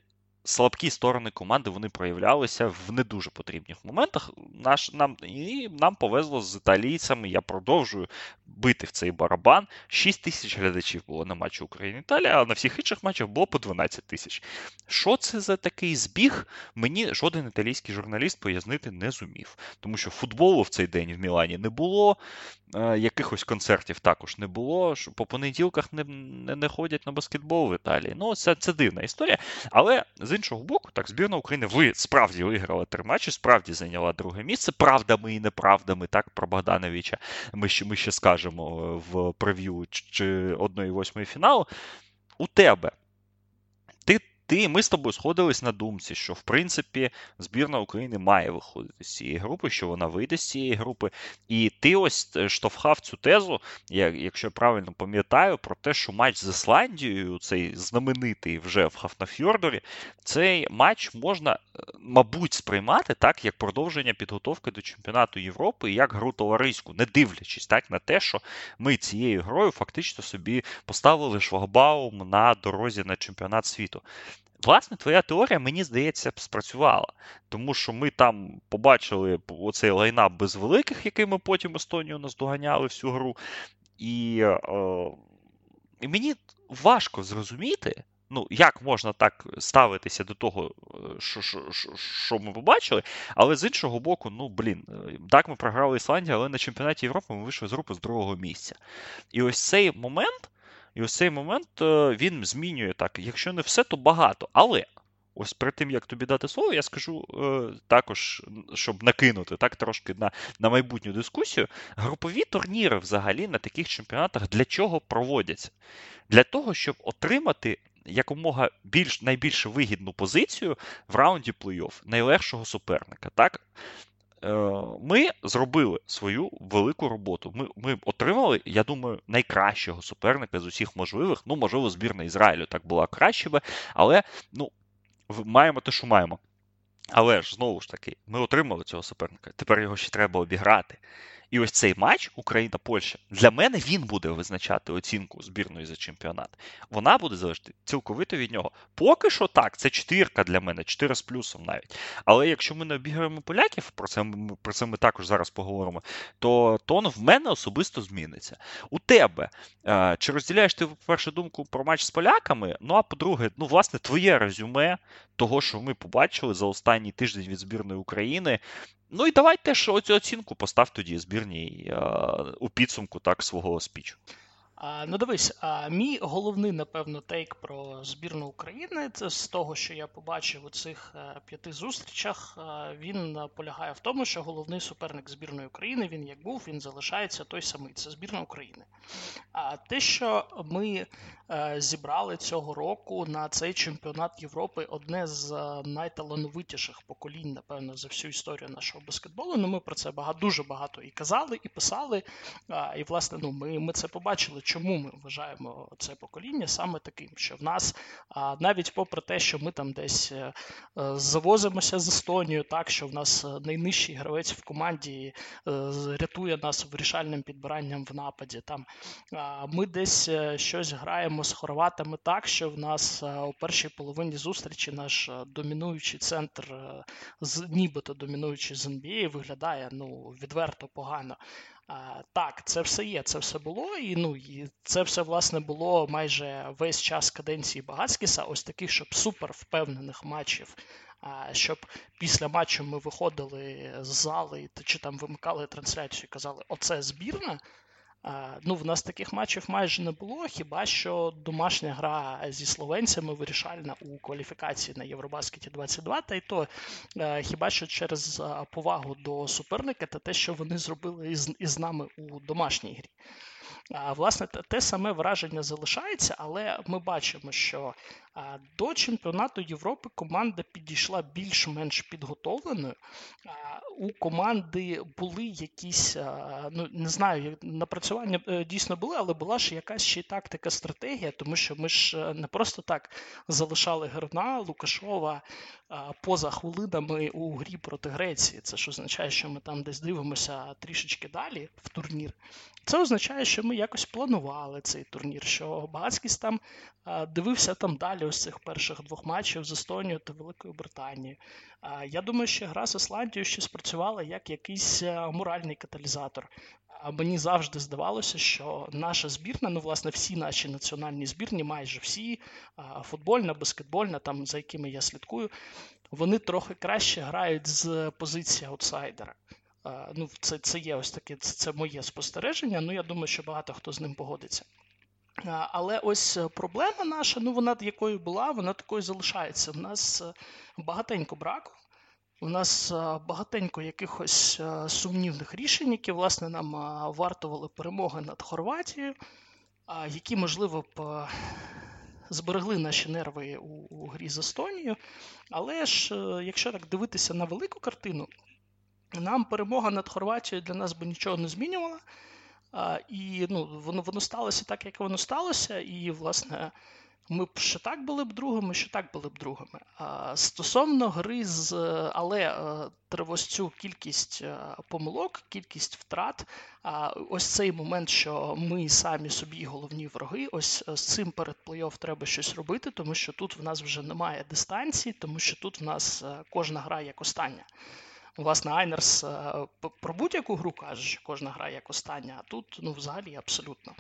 слабкі сторони команди вони проявлялися в не дуже потрібних моментах. Наш, нам, І нам повезло з італійцями. Я продовжую бити в цей барабан. 6 тисяч глядачів було на матчі Україна-Італія, а на всіх інших матчах було по 12 тисяч. Що це за такий збіг? Мені жоден італійський журналіст пояснити не зумів. Тому що футболу в цей день в Мілані не було, якихось концертів також не було. По понеділках не не, не ходять на баскетбол в Італії. Ну, це, це дивна історія. Але з іншого боку, так, збірна України ви справді виграла три матчі, справді зайняла друге місце. Правдами і неправдами, так, про Богдановича ми ще ми ще скажемо в прев'ю чи 1-8 фіналу. У тебе. Ти ми з тобою сходились на думці, що в принципі збірна України має виходити з цієї групи, що вона вийде з цієї групи. І ти ось е, штовхав цю тезу, якщо я правильно пам'ятаю, про те, що матч з Ісландією, цей знаменитий вже в Хафнафьордорі, цей матч можна, е, мабуть, сприймати так, як продовження підготовки до чемпіонату Європи, і як гру товариську, не дивлячись так на те, що ми цією грою фактично собі поставили шлагбаум на дорозі на чемпіонат світу. Власне, твоя теорія, мені здається, спрацювала. Тому що ми там побачили оцей лайнап без великих, який ми потім Естонію наздоганяли всю гру. І, е, і мені важко зрозуміти, ну, як можна так ставитися до того, що що, що ми побачили, але з іншого боку, ну блін, так ми програли Ісландію, але на чемпіонаті Європи ми вийшли з групи з другого місця. І ось цей момент. І ось цей момент е, він змінює так. Якщо не все, то багато. Але ось перед тим, як тобі дати слово, я скажу е, також, щоб накинути так трошки на на майбутню дискусію. Групові турніри взагалі на таких чемпіонатах для чого проводяться? Для того, щоб отримати. Якомога більш найбільш вигідну позицію в раунді плей-офф найлегшого суперника. Так? Е, ми зробили свою велику роботу. Ми ми отримали, я думаю, найкращого суперника з усіх можливих. Ну, можливо, збірна Ізраїлю так була краще би, але ну, маємо те, що маємо. Але ж знову ж таки, ми отримали цього суперника. Тепер його ще треба обіграти. І ось цей матч Україна-Польща для мене він буде визначати оцінку збірної за чемпіонат. Вона буде залежати цілковито від нього. Поки що так, це чотирка для мене, чотири з плюсом навіть. Але якщо ми не обіграємо поляків, про це про це ми також зараз поговоримо, то тон в мене особисто зміниться. У тебе е, чи розділяєш ти першу думку про матч з поляками? Ну а по-друге, ну власне, твоє резюме того, що ми побачили за останній тиждень від збірної України. Ну і давайте ж оцю оцінку постав тоді збірній у підсумку так свого спічу. А, Ну, дивись, а мій головний, напевно, тейк про збірну України це з того, що я побачив у цих е, п'яти зустрічах. Е, він полягає в тому, що головний суперник збірної України він як був, він залишається той самий. Це збірна України. А те, що ми е, зібрали цього року на цей чемпіонат Європи, одне з найталановитіших поколінь, напевно, за всю історію нашого баскетболу. Ну, ми про це багато дуже багато і казали, і писали. І власне, ну ми, ми це побачили чому ми вважаємо це покоління саме таким, що в нас навіть попри те, що ми там десь е, завозимося з Естонією, так що в нас е, найнижчий гравець в команді е, рятує нас вирішальним підбиранням в нападі. Там ми десь щось граємо з хорватами так, що в нас у першій половині зустрічі наш домінуючий центр, нібито домінуючий з NBA, виглядає ну відверто погано. Так, це все є, це все було, і ну і це все власне було майже весь час каденції Багацькіса, ось таких, щоб супер впевнених матчів. А Щоб після матчу ми виходили з зали чи там вимикали трансляцію і казали, оце збірна. Ну, В нас таких матчів майже не було. Хіба що домашня гра зі словенцями вирішальна у кваліфікації на Євробаскеті 22, та й то е, хіба що через повагу до суперника та те, що вони зробили із, із нами у домашній грі. Власне, те саме враження залишається, але ми бачимо, що до чемпіонату Європи команда підійшла більш-менш підготовленою. У команди були якісь, ну не знаю, напрацювання е, дійсно були, але була ж якась ще тактика, стратегія, тому що ми ж е, не просто так залишали Герна, Лукашова поза хвилинами у грі проти Греції. Це ж означає, що ми там десь дивимося трішечки далі в турнір. Це означає, що ми якось планували цей турнір, що Багацькість там дивився там далі ось цих перших двох матчів з Естонією та Великою Британією. Я думаю, що гра з Ісландією ще спрацювала як якийсь моральний каталізатор. Мені завжди здавалося, що наша збірна, ну власне, всі наші національні збірні, майже всі, футбольна, баскетбольна, там за якими я слідкую, вони трохи краще грають з позиції аутсайдера. Ну, Це це є ось таке, це моє спостереження. Ну, я думаю, що багато хто з ним погодиться. Але ось проблема наша, ну вона якою була, вона такою залишається. У нас е, багатенько браку. У нас багатенько якихось сумнівних рішень, які, власне, нам вартували перемоги над Хорватією, які, можливо, б зберегли наші нерви у грі з Естонією. Але ж, якщо так дивитися на велику картину, нам перемога над Хорватією для нас би нічого не змінювала. І ну, воно воно сталося так, як воно сталося, і, власне, ми б ще так були б другими, ще так були б другими. Стосовно гри з але ось цю кількість помилок, кількість втрат. А ось цей момент, що ми самі собі головні вороги, ось з цим перед плей-офф треба щось робити, тому що тут в нас вже немає дистанції, тому що тут в нас кожна гра як остання. Власне, Айнерс про будь-яку гру каже, що кожна гра як остання, а тут ну, взагалі абсолютно.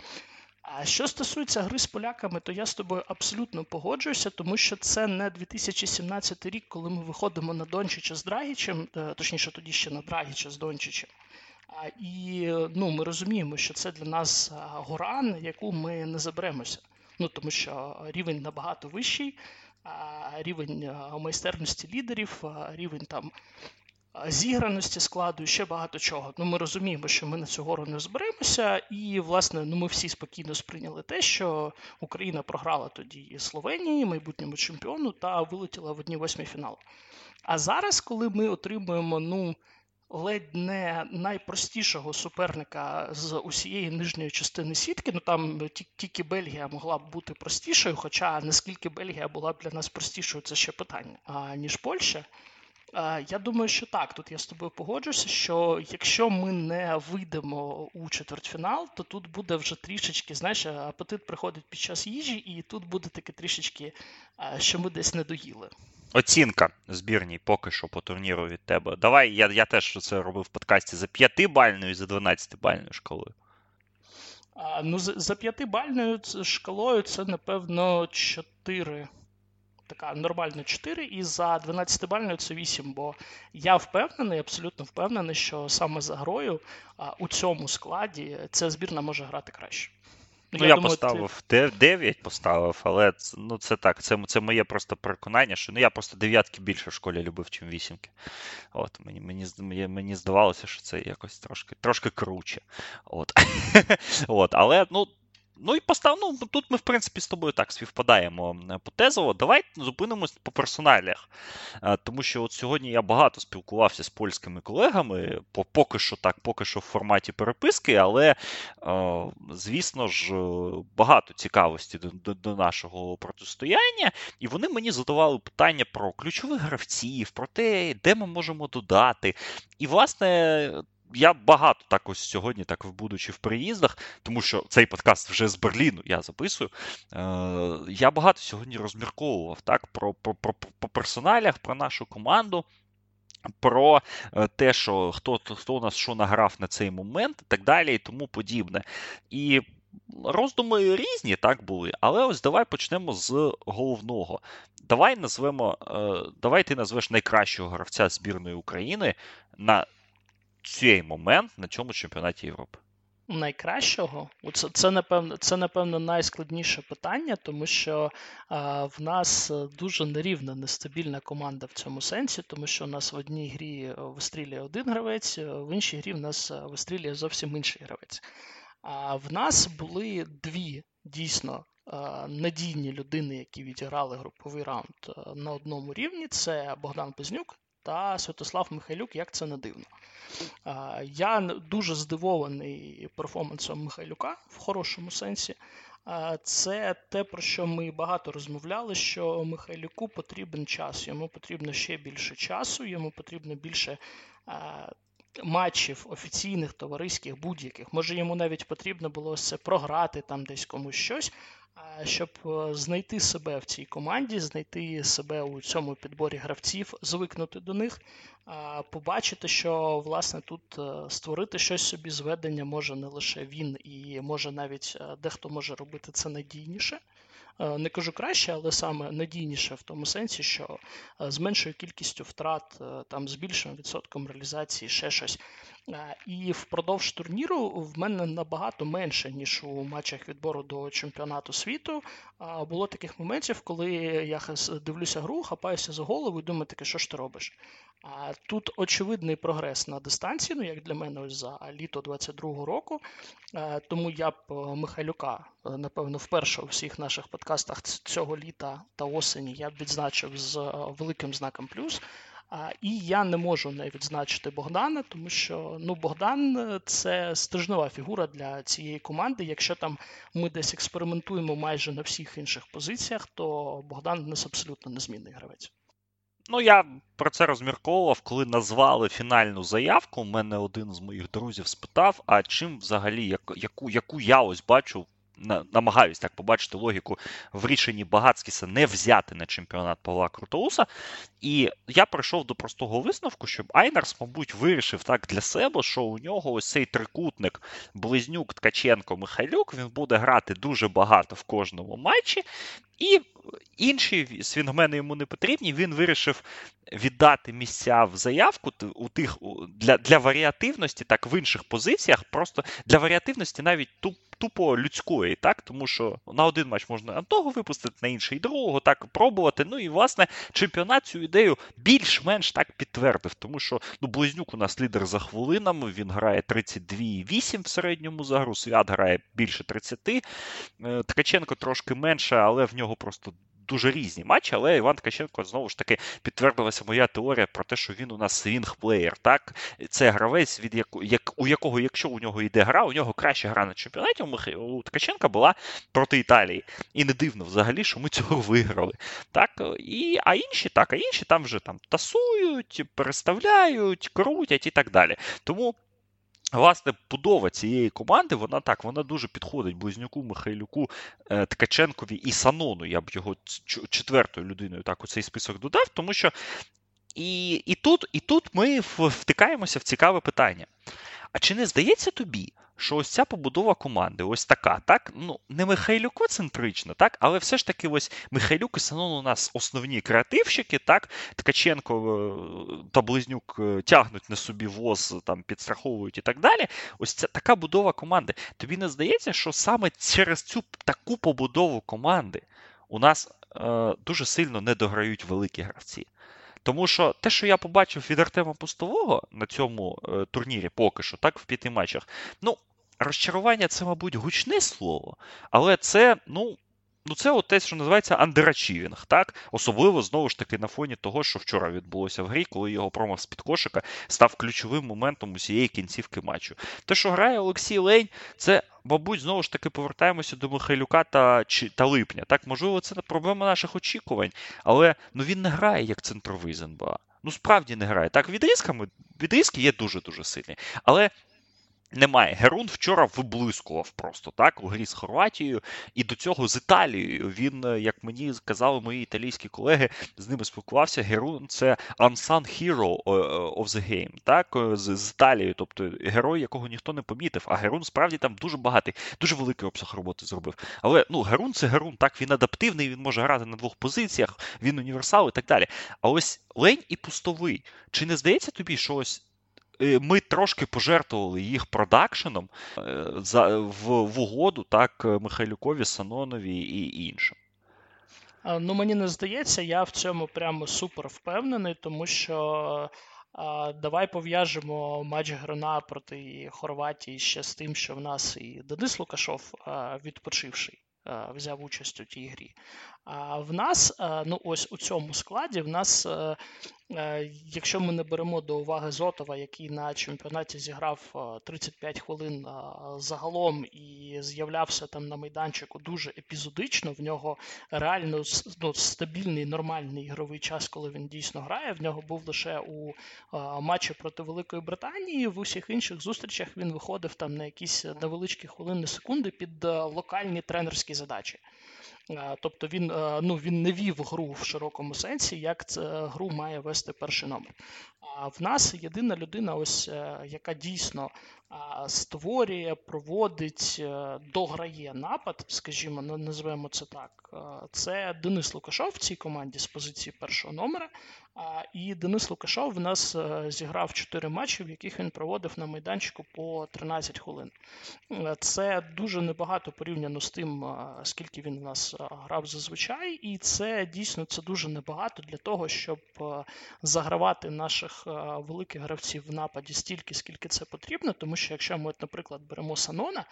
А що стосується гри з поляками, то я з тобою абсолютно погоджуюся, тому що це не 2017 рік, коли ми виходимо на Дончича з Драгічем, е, точніше тоді ще на Драгіча з Дончичем. І ну, ми розуміємо, що це для нас гора, на яку ми не заберемося. Ну тому що рівень набагато вищий, рівень майстерності лідерів, рівень там зіграності складу і ще багато чого. Ну, Ми розуміємо, що ми на цю гору не зберемося, і, власне, ну, ми всі спокійно сприйняли те, що Україна програла тоді Словенії, майбутньому чемпіону, та вилетіла в одній восьмій фіналу. А зараз, коли ми отримуємо, ну. Ледь не найпростішого суперника з усієї нижньої частини сітки. Ну там тільки Бельгія могла б бути простішою, хоча наскільки Бельгія була б для нас простішою, це ще питання, а, ніж Польща. Я думаю, що так. Тут я з тобою погоджуюся, що якщо ми не вийдемо у четвертьфінал, то тут буде вже трішечки, знаєш, апетит приходить під час їжі, і тут буде таке трішечки, що ми десь не доїли. Оцінка збірній поки що по турніру від тебе. Давай я я теж це робив в подкасті за 5-бальною і за 12-бальною шкалою. А, Ну, за 5-бальною шкалою це, напевно, 4 така нормальна 4, і за 12-бальною це 8. Бо я впевнений, абсолютно впевнений, що саме за грою у цьому складі ця збірна може грати краще. Ну, я, я думаю, поставив ти... 9 поставив, але ну, це так, це це моє просто переконання, що ну, я просто дев'ятки більше в школі любив, чим вісімки. От, Мені мені, мені здавалося, що це якось трошки трошки круче. От. <laughs> От, Але ну, Ну і постав, ну тут ми, в принципі, з тобою так співпадаємо по тезово. Давай зупинимось по персоналях. Тому що от сьогодні я багато спілкувався з польськими колегами, поки що так, поки що в форматі переписки, але, звісно ж, багато цікавості до, до, до нашого протистояння. І вони мені задавали питання про ключових гравців, про те, де ми можемо додати. І, власне я багато так ось сьогодні, так будучи в приїздах, тому що цей подкаст вже з Берліну я записую. Е, Я багато сьогодні розмірковував так, про, про, про, про персоналях, про нашу команду. Про е, те, що хто хто у нас що награв на цей момент, і так далі, і тому подібне. І роздуми різні так були, але ось давай почнемо з головного. Давай назвемо, е, давай ти назвеш найкращого гравця збірної України на цей момент на цьому чемпіонаті Європи? Найкращого це це напевно це напевно найскладніше питання, тому що а, в нас дуже нерівна нестабільна команда в цьому сенсі, тому що у нас в одній грі вистрілює один гравець, в іншій грі в нас вистрілює зовсім інший гравець. А в нас були дві дійсно надійні людини, які відіграли груповий раунд на одному рівні. Це Богдан Пезнюк та Святослав Михайлюк, як це не дивно. Я дуже здивований перформансом Михайлюка в хорошому сенсі. Це те, про що ми багато розмовляли, що Михайлюку потрібен час, йому потрібно ще більше часу, йому потрібно більше матчів офіційних, товариських, будь-яких. Може, йому навіть потрібно було це програти там десь комусь щось, щоб е, знайти себе в цій команді, знайти себе у цьому підборі гравців, звикнути до них, побачити, що власне тут е, створити щось собі зведення може не лише він, і може навіть е, дехто може робити це надійніше. Не кажу краще, але саме надійніше в тому сенсі, що з меншою кількістю втрат, там з більшим відсотком реалізації, ще щось. І впродовж турніру в мене набагато менше, ніж у матчах відбору до чемпіонату світу. Було таких моментів, коли я дивлюся гру, хапаюся за голову і думаю, таке, що ж ти робиш? А Тут очевидний прогрес на дистанції, ну як для мене ось за літо 22-го року. Тому я б Михайлюка напевно, вперше у всіх наших подкастах цього літа та осені я б відзначив з великим знаком плюс. І я не можу не відзначити Богдана, тому що ну Богдан е, це стержнева фігура для цієї команди. Якщо там ми десь експериментуємо майже на всіх інших позиціях, то Богдан у нас абсолютно незмінний гравець. Ну, я про це розмірковував, коли назвали фінальну заявку. Мене один з моїх друзів спитав: а чим взагалі, яку яку я ось бачу намагаюсь так побачити логіку в рішенні Багатскіса не взяти на чемпіонат Павла Крутоуса. І я прийшов до простого висновку, що Айнарс, мабуть, вирішив так для себе, що у нього ось цей трикутник Близнюк, Ткаченко, Михайлюк, він буде грати дуже багато в кожному матчі. І інші свінгмени йому не потрібні. Він вирішив віддати місця в заявку у тих для для варіативності, так в інших позиціях, просто для варіативності навіть туп, тупо людської, так тому що на один матч можна того випустити, на інший другого, так пробувати. Ну і власне чемпіонат цю ідею більш-менш так підтвердив, тому що ну Близнюк у нас лідер за хвилинами. Він грає 32,8 в середньому за гру. Свят грає більше 30. Е, Ткаченко трошки менше, але в нього просто дуже різні матчі, але Іван Ткаченко знову ж таки підтвердилася моя теорія про те, що він у нас swing player. Так, це гравець, від яку, як, у якого, якщо у нього йде гра, у нього краща гра на чемпіонаті. У, у Ткаченка була проти Італії. І не дивно взагалі, що ми цього виграли. Так, і, А інші так, а інші там вже там тасують, переставляють, крутять і так далі. Тому. Власне, будова цієї команди, вона так, вона дуже підходить Близнюку, Михайлюку, е, Ткаченкові і Санону. Я б його четвертою людиною так у цей список додав, тому що і і, тут і тут ми втикаємося в цікаве питання. А чи не здається тобі, що ось ця побудова команди, ось така, так? Ну, не Михайлюко-центрична, так, але все ж таки, ось Михайлюк і Санон у нас основні креативщики, так, Ткаченко е, та Близнюк е, тягнуть на собі воз, там, підстраховують і так далі. Ось ця така будова команди. Тобі не здається, що саме через цю таку побудову команди у нас е, дуже сильно не дограють великі гравці? Тому що те, що я побачив від Артема Пустового на цьому е, турнірі, поки що, так, в п'яти матчах, ну, розчарування це, мабуть, гучне слово, але це, ну. Ну, це от те, що називається андерачівінг, так? Особливо, знову ж таки, на фоні того, що вчора відбулося в грі, коли його промах з-під кошика став ключовим моментом усієї кінцівки матчу. Те, що грає Олексій Лень, це, мабуть, знову ж таки повертаємося до Михайлюка та та Липня. Так, можливо, це проблема наших очікувань, але ну, він не грає як центровий з НБА. Ну, справді не грає. Так, відрізками, відрізки є дуже-дуже сильні. Але немає. Герун вчора виблискував просто так у грі з Хорватією, і до цього з Італією. Він, е, як мені казали мої італійські колеги, з ними спілкувався. Герун це unsung hero е, of the game, так з, з Італією, тобто герой, якого ніхто не помітив. А Герун справді там дуже багатий, дуже великий обсяг роботи зробив. Але ну Герун це Герун, так він адаптивний, він може грати на двох позиціях, він універсал і так далі. А ось лень і пустовий. Чи не здається тобі, що ось Е, ми трошки пожертвували їх продакшеном е, в, угоду так Михайлюкові, Санонові і іншим. Ну, мені не здається, я в цьому прямо супер впевнений, тому що давай пов'яжемо матч Грона проти Хорватії ще з тим, що в нас і Денис Лукашов, відпочивший, взяв участь у тій грі. А в нас, ну ось у цьому складі, в нас Е, якщо ми не беремо до уваги Зотова, який на чемпіонаті зіграв 35 е, хвилин е, загалом і з'являвся там на майданчику дуже епізодично, в нього реально ну, стабільний нормальний ігровий час, коли він дійсно грає. В нього був лише у матчі проти Великої Британії. В усіх інших зустрічах він виходив там на якісь невеличкі хвилини секунди під локальні тренерські задачі. Тобто він ну, він не вів гру в широкому сенсі, як це гру має вести перший номер. А в нас єдина людина, ось е, яка дійсно створює, проводить, е, дограє напад, скажімо, називаємо це так. Е, це Денис Лукашов в цій команді з позиції першого номера. І Денис Лукашов в нас е, зіграв 4 матчі, в яких він проводив на майданчику по 13 хвилин. Це дуже небагато порівняно з тим, скільки він в нас грав зазвичай, і це дійсно це дуже небагато для того, щоб загравати наших великих гравців в нападі стільки, скільки це потрібно, тому що якщо ми, наприклад, беремо Санона,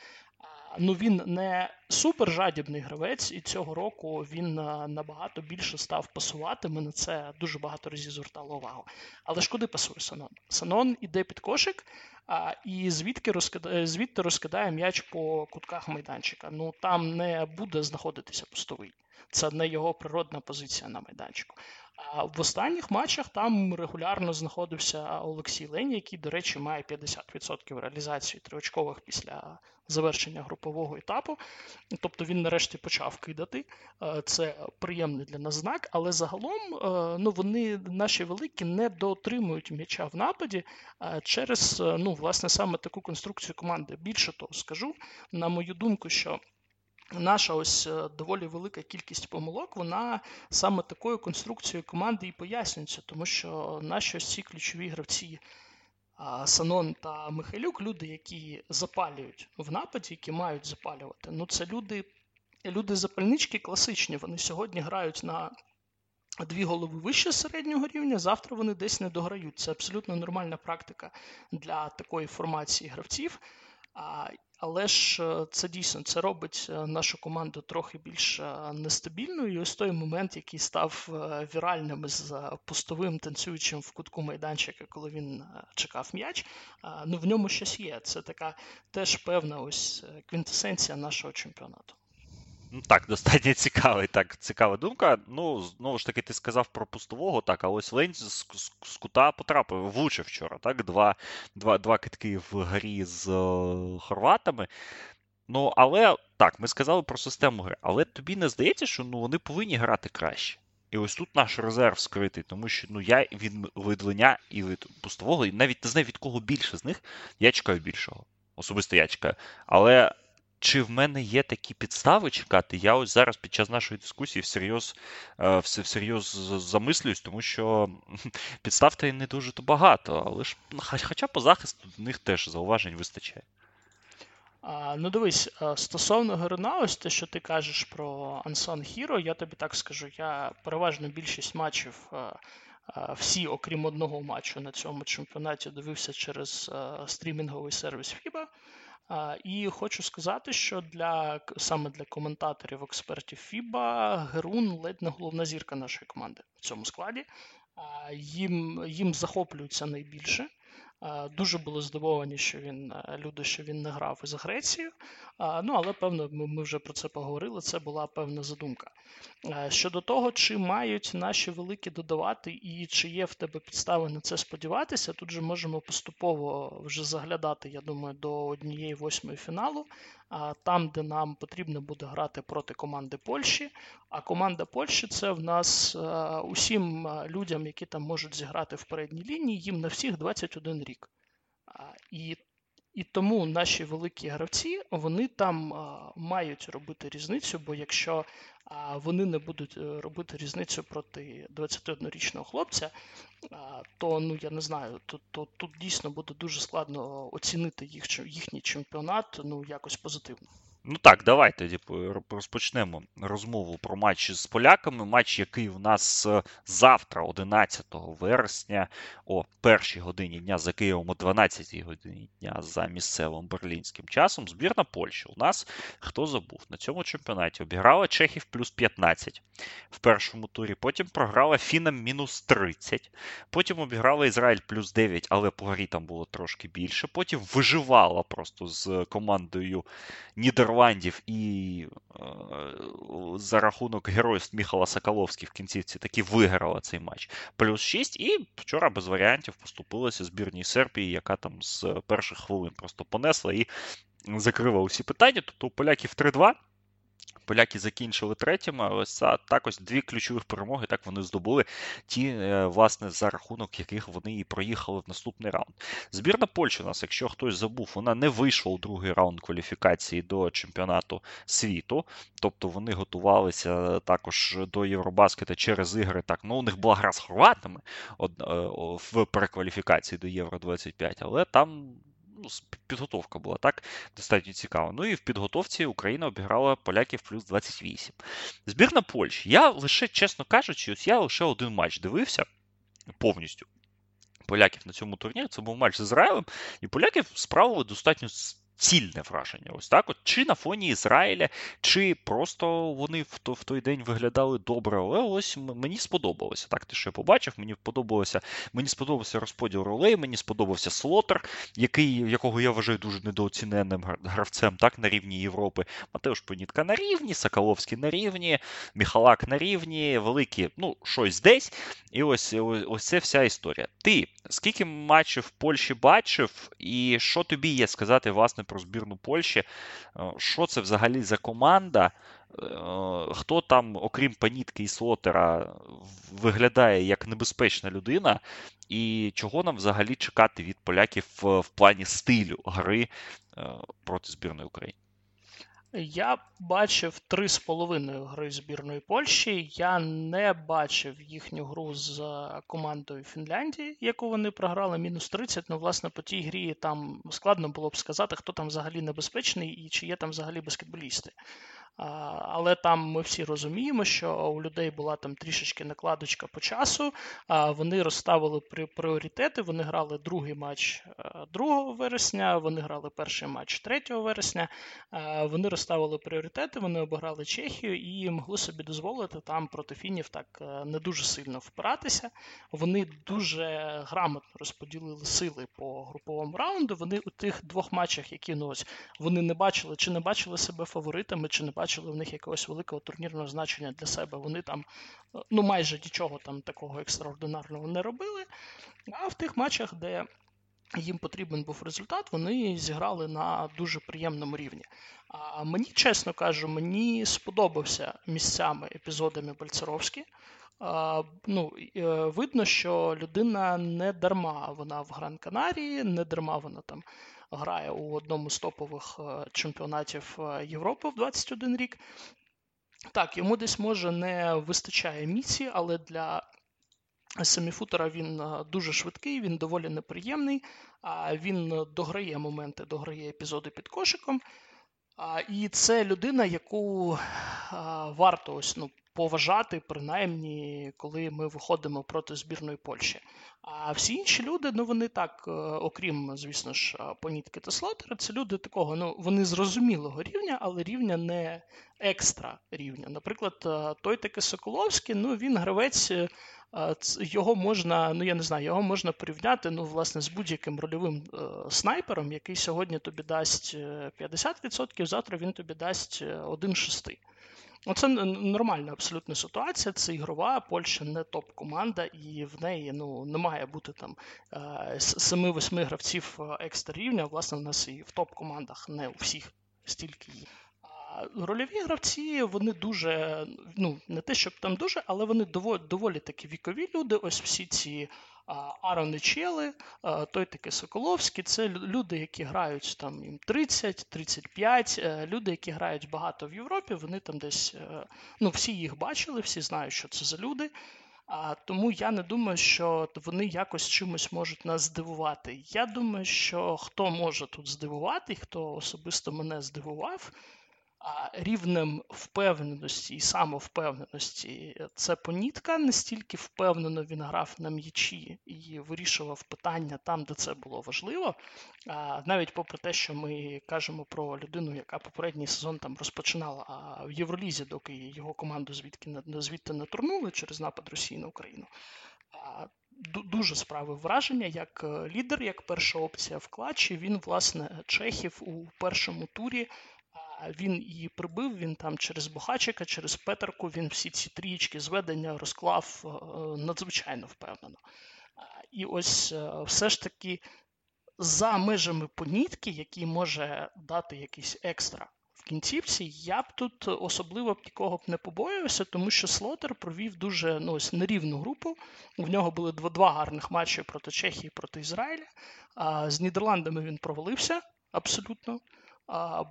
Ну він не супер жадібний гравець, і цього року він набагато більше став пасувати. Ми на це дуже багато разів звертали увагу. Але ж куди пасує Санон? Санон іде під кошик, а, і звідки розкидає, звідти розкидає м'яч по кутках майданчика. Ну там не буде знаходитися пустовий. Це не його природна позиція на майданчику. А в останніх матчах там регулярно знаходився Олексій Лень, який, до речі, має 50% реалізації триочкових після завершення групового етапу. Тобто він нарешті почав кидати. Е, це приємний для нас знак, але загалом е, ну, вони наші великі не дотримують м'яча в нападі е, через ну, власне саме таку конструкцію команди. Більше того скажу, на мою думку, що. Наша ось доволі велика кількість помилок, вона саме такою конструкцією команди і пояснюється, тому що наші ось ці ключові гравці Санон та Михайлюк люди, які запалюють в нападі, які мають запалювати. Ну, це люди, люди запальнички класичні. Вони сьогодні грають на дві голови вище середнього рівня, завтра вони десь не дограють. Це абсолютно нормальна практика для такої формації гравців. Але ж е, це дійсно це робить е, нашу команду трохи більш е, нестабільною. І ось той момент, який став віральним з пустовим танцюючим в кутку майданчика, коли він чекав м'яч. Ну в ньому щось є. Це така теж певна ось квінтесенція нашого чемпіонату. Ну, Так, <laughs> достатньо цікавий, так, цікава думка. Ну, знову ж таки, ти сказав про пустового, так, а ось Ленць з, з, з кута потрапив, влучив вчора, так, два два, два китки в грі з о, хорватами. Ну, але так, ми сказали про систему гри. Але тобі не здається, що ну, вони повинні грати краще. І ось тут наш резерв скритий, тому що ну, я від видлення і від пустового, і навіть не знаю, від кого більше з них, я чекаю більшого. Особисто я чекаю. Але чи в мене є такі підстави чекати? Я ось зараз під час нашої дискусії всерйоз е, всерйоз замислююсь, тому що підстав та й не дуже то багато, але ж хоча по захисту в них теж зауважень вистачає. Ну, дивись, е, стосовно Герна, ось те, що ти кажеш про Unsung Hero, я тобі так скажу, я переважно більшість матчів. Е, всі, окрім одного матчу на цьому чемпіонаті, дивився через стрімінговий сервіс FIBA. І хочу сказати, що для саме для коментаторів, експертів ФІБА Герун ледь не головна зірка нашої команди в цьому складі. Їм їм захоплюються найбільше. Дуже були здивовані, що він е, люди, що він не грав із Грецією. Ну але певно, ми вже про це поговорили. Це була певна задумка. Щодо того, чи мають наші великі додавати, і чи є в тебе підстави на це сподіватися, тут же можемо поступово вже заглядати, я думаю, до однієї восьмої фіналу, там, де нам потрібно буде грати проти команди Польщі. А команда Польщі це в нас усім людям, які там можуть зіграти в передній лінії, їм на всіх 21 рік. І і тому наші великі гравці вони там мають робити різницю, бо якщо вони не будуть е, робити різницю проти 21-річного хлопця, то ну я не знаю, то, то тут дійсно буде дуже складно оцінити їх їхній чемпіонат ну якось позитивно. Ну так, давайте тоді розпочнемо розмову про матч з поляками. Матч, який у нас е, завтра, 11 вересня, о першій годині дня за Києвом, о 12 годині дня за місцевим берлінським часом. Збірна Польщі. У нас хто забув на цьому чемпіонаті обіграла Чехів плюс 15 в першому турі. Потім програла Фінам мінус 30. Потім обіграла Ізраїль плюс 9, але по грі там було трошки більше. Потім виживала просто з командою Нідерландів. Нідерландів і е, за рахунок геройств Міхала Соколовський в кінцівці таки виграла цей матч. Плюс 6. І вчора без варіантів поступилася збірній Сербії, яка там з перших хвилин просто понесла і закрила усі питання. Тобто у поляків 3-2. Поляки закінчили третіми, але також дві ключових перемоги. Так вони здобули ті, е, власне, за рахунок яких вони і проїхали в наступний раунд. Збірна Польщі у нас, якщо хтось забув, вона не вийшла у другий раунд кваліфікації до чемпіонату світу. Тобто вони готувалися також до Євробаскета через ігри. Так, ну у них була гра з хорватами е, в перекваліфікації до Євро 25, але там ну, підготовка була так достатньо цікава. Ну і в підготовці Україна обіграла поляків плюс 28. Збірна Польщі. Я лише, чесно кажучи, ось я лише один матч дивився повністю. Поляків на цьому турнірі це був матч з Ізраїлем, і поляків справили достатньо цільне враження. Ось так. От Чи на фоні Ізраїля, чи просто вони в в той день виглядали добре. Але ось мені сподобалося. Так, те, що я побачив, мені подобалося. Мені сподобався розподіл ролей, мені сподобався Слотер, який, якого я вважаю дуже недооціненним гравцем так, на рівні Європи. Матеуш Понітка на рівні, Соколовський на рівні, Міхалак на рівні, великі, ну, щось десь. І ось ось, ось це вся історія. Ти скільки матчів в Польщі бачив, і що тобі є сказати, власне, про збірну Польщі? Е, що це взагалі за команда? Е, хто там, окрім Панітки і Слотера, виглядає як небезпечна людина, і чого нам взагалі чекати від поляків в, плані стилю гри е, проти збірної України? Я бачив три з половиною гри збірної Польщі. Я не бачив їхню гру з командою Фінляндії, яку вони програли, мінус 30. Ну, власне, по тій грі там складно було б сказати, хто там взагалі небезпечний і чи є там взагалі баскетболісти. Але там ми всі розуміємо, що у людей була там трішечки накладочка по часу. Вони розставили пріоритети. Вони грали другий матч 2 е, вересня, вони грали перший матч 3 вересня. Вони розставили пріоритети, вони обіграли Чехію і могли собі дозволити там проти фінів так е, не дуже сильно впиратися. Вони дуже грамотно розподілили сили по груповому раунду. Вони у тих двох матчах, які ну, ось, вони не бачили, чи не бачили себе фаворитами, чи не бачили бачили в них якогось великого турнірного значення для себе. Вони там ну майже нічого там такого екстраординарного не робили. А в тих матчах, де їм потрібен був результат, вони зіграли на дуже приємному рівні. А мені, чесно кажу, мені сподобався місцями епізодами Бальцеровські. А, ну, е, Видно, що людина не дарма вона в Гран Канарії, не дарма вона там грає у одному з топових е, чемпіонатів е, Європи в 21 рік. Так, йому десь може не вистачає місії, але для семіфутера він е, дуже швидкий, він доволі неприємний, він дограє моменти, дограє епізоди під кошиком. І це людина, яку варто ось ну, поважати, принаймні, коли ми виходимо проти збірної Польщі. А всі інші люди, ну вони так, е, окрім, звісно ж, Понітки та Слотера, це люди такого, ну вони зрозумілого рівня, але рівня не екстра рівня. Наприклад, е, той таки Соколовський, ну він гравець. Е, його можна, ну я не знаю, його можна порівняти ну, власне, з будь-яким рольовим е, снайпером, який сьогодні тобі дасть 50%, завтра він тобі дасть 1,6%. Це нормальна абсолютно ситуація. Це ігрова, Польща не топ-команда, і в неї ну, не має бути там 7-8 е, гравців е, екстра рівня. Власне, в нас і в топ-командах не у всіх стільки є. Рольові гравці, вони дуже, ну, не те, щоб там дуже, але вони доволі доволі такі вікові люди. Ось всі ці Арони Чели, той таки Соколовський. Це люди, які грають там їм 30-35, е, люди, які грають багато в Європі, вони там десь е, ну, всі їх бачили, всі знають, що це за люди. А тому я не думаю, що вони якось чимось можуть нас здивувати. Я думаю, що хто може тут здивувати, хто особисто мене здивував, рівнем впевненості і самовпевненості це понітка. Настільки впевнено він грав на м'ячі і вирішував питання там, де це було важливо. Навіть попри те, що ми кажемо про людину, яка попередній сезон там розпочинала а в Євролізі, доки його команду звідки звідти не турнули через напад Росії на Україну. Дуже справив враження, як е, лідер, як перша опція в клатчі. Він, власне, Чехів у першому турі він її прибив, він там через Бухачика, через Петерку, він всі ці трієчки зведення розклав е, надзвичайно впевнено. І ось е, все ж таки за межами понітки, який може дати якийсь екстра в кінцівці, я б тут особливо б нікого б не побоювався, тому що Слотер провів дуже ну, ось нерівну групу. У нього були два, гарних матчі проти Чехії проти Ізраїля. З Нідерландами він провалився абсолютно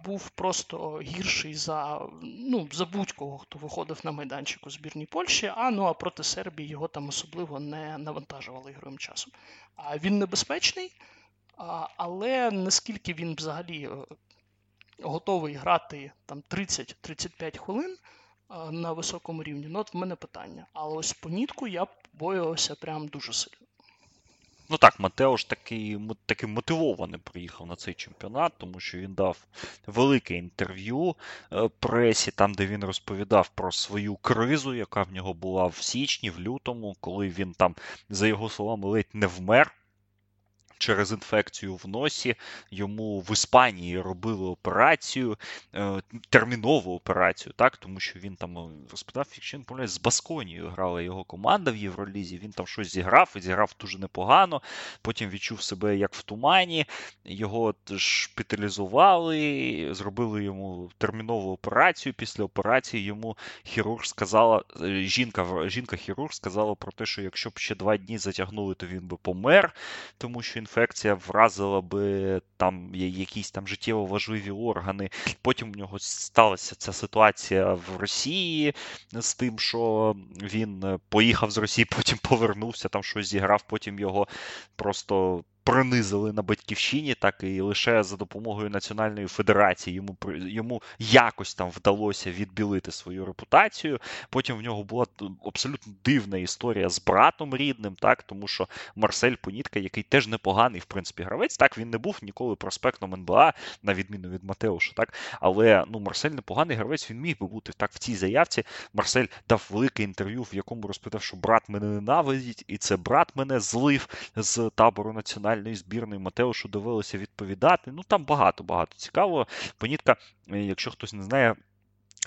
був просто гірший за ну, за будь-кого, хто виходив на майданчик у збірній Польщі, а ну а проти Сербії його там особливо не навантажували ігровим часом. А Він небезпечний, але наскільки він взагалі е, готовий грати там 30-35 хвилин на високому рівні, ну от в мене питання. Але ось по нітку я боювався прям дуже сильно. Ну так, Матеуш такий такий мотивований приїхав на цей чемпіонат, тому що він дав велике інтерв'ю е, пресі, там, де він розповідав про свою кризу, яка в нього була в січні, в лютому, коли він там, за його словами, ледь не вмер через інфекцію в носі. Йому в Іспанії робили операцію, е, термінову операцію, так, тому що він там е, розповідав, якщо не помиляюсь, з Басконією грала його команда в Євролізі. Він там щось зіграв і зіграв дуже непогано. Потім відчув себе як в тумані, його шпиталізували, зробили йому термінову операцію. Після операції йому хірург сказала, е, жінка жінка хірург сказала про те, що якщо б ще два дні затягнули, то він би помер, тому що інфекція вразила би там якісь там життєво важливі органи. Потім в нього сталася ця ситуація в Росії з тим, що він поїхав з Росії, <laughs> потім повернувся, там щось зіграв, потім його просто принизили на батьківщині, так і лише за допомогою Національної Федерації йому йому якось там вдалося відбілити свою репутацію. Потім в нього була абсолютно дивна історія з братом рідним, так тому що Марсель Понітка, який теж непоганий, в принципі, гравець, так він не був ніколи проспектом НБА, на відміну від Матеуша, так але ну Марсель непоганий гравець, він міг би бути так в цій заявці. Марсель дав велике інтерв'ю, в якому розповідав, що брат мене ненавидить, і це брат мене злив з табору національної національної збірної Матеушу довелося відповідати. Ну там багато-багато цікавого. Понітка, е, якщо хтось не знає,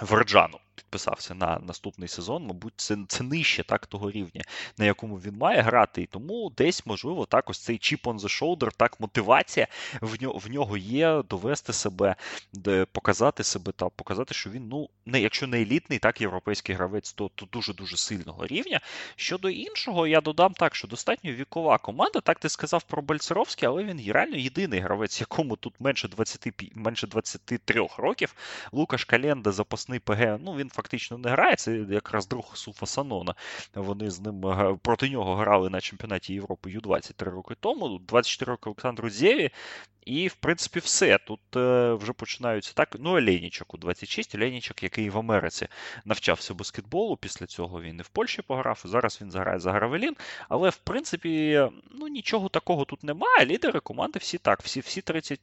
Верджану підписався на наступний сезон, мабуть, це це нижче так того рівня, на якому він має грати. І тому десь, можливо, так ось цей chip on the shoulder, так мотивація в нього в нього є довести себе, показати себе та показати, що він, ну, не якщо не елітний, так європейський гравець, то то дуже-дуже сильного рівня. Щодо іншого, я додам так, що достатньо вікова команда. Так ти сказав про Бальцеровський, але він реально єдиний гравець, якому тут менше 20, менше 23 років. Лукаш Календа, запасний ПГ, ну він фактично не грає. Це якраз друг Суфа Санона. Вони з ним проти нього грали на чемпіонаті Європи Ю-20 три роки тому. 24 роки Олександру Зєві. І, в принципі, все. Тут е, вже починаються так. Ну, Ленічок у 26, Ленічок, який в Америці навчався баскетболу. Після цього він і в Польщі пограв. Зараз він заграє за Гравелін. Але, в принципі, ну нічого такого тут немає. Лідери команди всі так, всі всі 30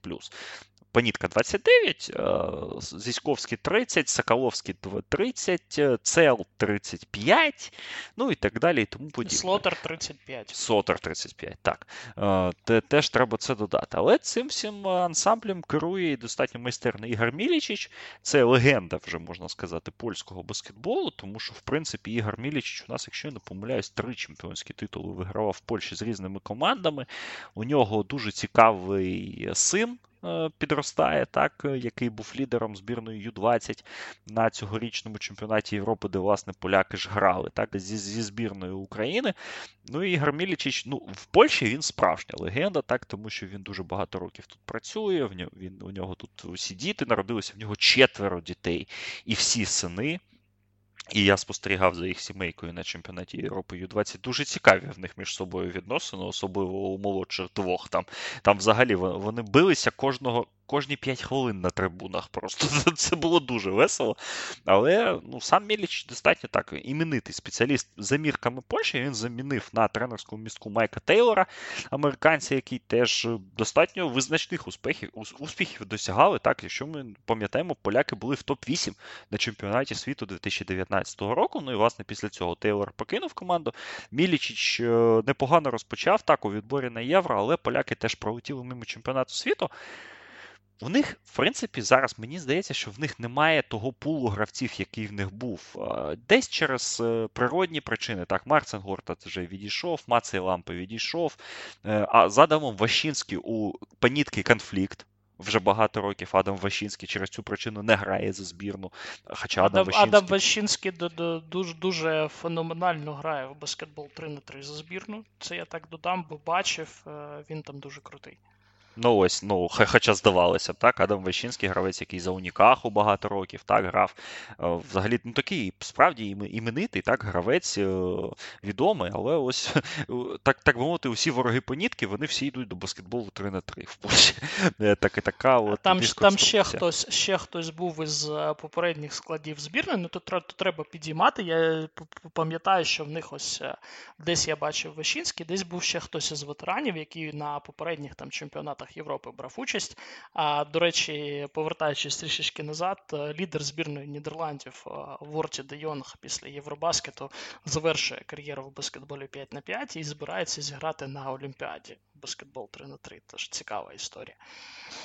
Панітка 29, е, Зіськовський 30, Соколовський 30, е, Цел 35, ну і так далі. і тому подібне. Слотер 35. Слотер 35, так. Е, теж треба це додати. Але цим всім ансамблем керує достатньо майстерний Ігор Мілічич. Це легенда, вже можна сказати, польського баскетболу, тому що, в принципі, Ігор Мілічич у нас, якщо я не помиляюсь, три чемпіонські титули вигравав в Польщі з різними командами. У нього дуже цікавий син. Е, підростає, так, е, який був лідером збірної Ю-20 на цьогорічному чемпіонаті Європи, де, власне, поляки ж грали так, зі зі збірною України. Ну і Ігор Мілічич, ну, в Польщі він справжня легенда, так, тому що він дуже багато років тут працює. В нього, він, У нього тут усі діти народилися, в нього четверо дітей і всі сини. І я спостерігав за їх сімейкою на чемпіонаті Європи Ю-20. Дуже цікаві в них між собою відносини, особливо у молодших двох. Там там взагалі вони билися кожного кожні 5 хвилин на трибунах. Просто <laughs> це було дуже весело. Але ну, сам Міліч достатньо так іменитий спеціаліст за мірками Польщі. Він замінив на тренерському містку Майка Тейлора, американця, який теж достатньо визначних успіхів успіхів досягали. Так, Якщо ми пам'ятаємо, поляки були в топ-8 на чемпіонаті світу 2019 року. Ну і власне після цього Тейлор покинув команду. Мілічич е, непогано розпочав так у відборі на євро, але поляки теж пролетіли мимо чемпіонату світу. У них, в принципі, зараз мені здається, що в них немає того пулу гравців, який в них був. Десь через е, природні причини. Так, Марцен Горта вже відійшов, Мацей Лампи відійшов. Е, а з Адамом Ващинським у панітки конфлікт. Вже багато років Адам Ващинський через цю причину не грає за збірну. Хоча Адам, Адам Ващинський Адам Ващинський дуже дуже феноменально грає в баскетбол 3 на 3 за збірну. Це я так додам, бо бачив, е, він там дуже крутий. Ну ось, ну, хоча здавалося б, так, Адам Вещинський гравець, який за Унікаху багато років так грав. Е, взагалі, ну такий справді іменитий, так, гравець е, відомий, але ось <laughs> так так би мовити, усі вороги понітки, вони всі йдуть до баскетболу 3 на 3 в Польщі. <laughs> Е, так і така от Там там ще хтось ще хтось був із попередніх складів збірної, ну то треба підіймати. Я пам'ятаю, що в них ось десь я бачив Вещинський, десь був ще хтось із ветеранів, який на попередніх там чемпіонатах чемпіонатах Європи брав участь. А до речі, повертаючись трішечки назад, е, лідер збірної Нідерландів е, Ворті Де Йонг після Євробаскету завершує кар'єру в баскетболі 5 на 5 і збирається зіграти на Олімпіаді баскетбол 3 на 3 Тож цікава історія.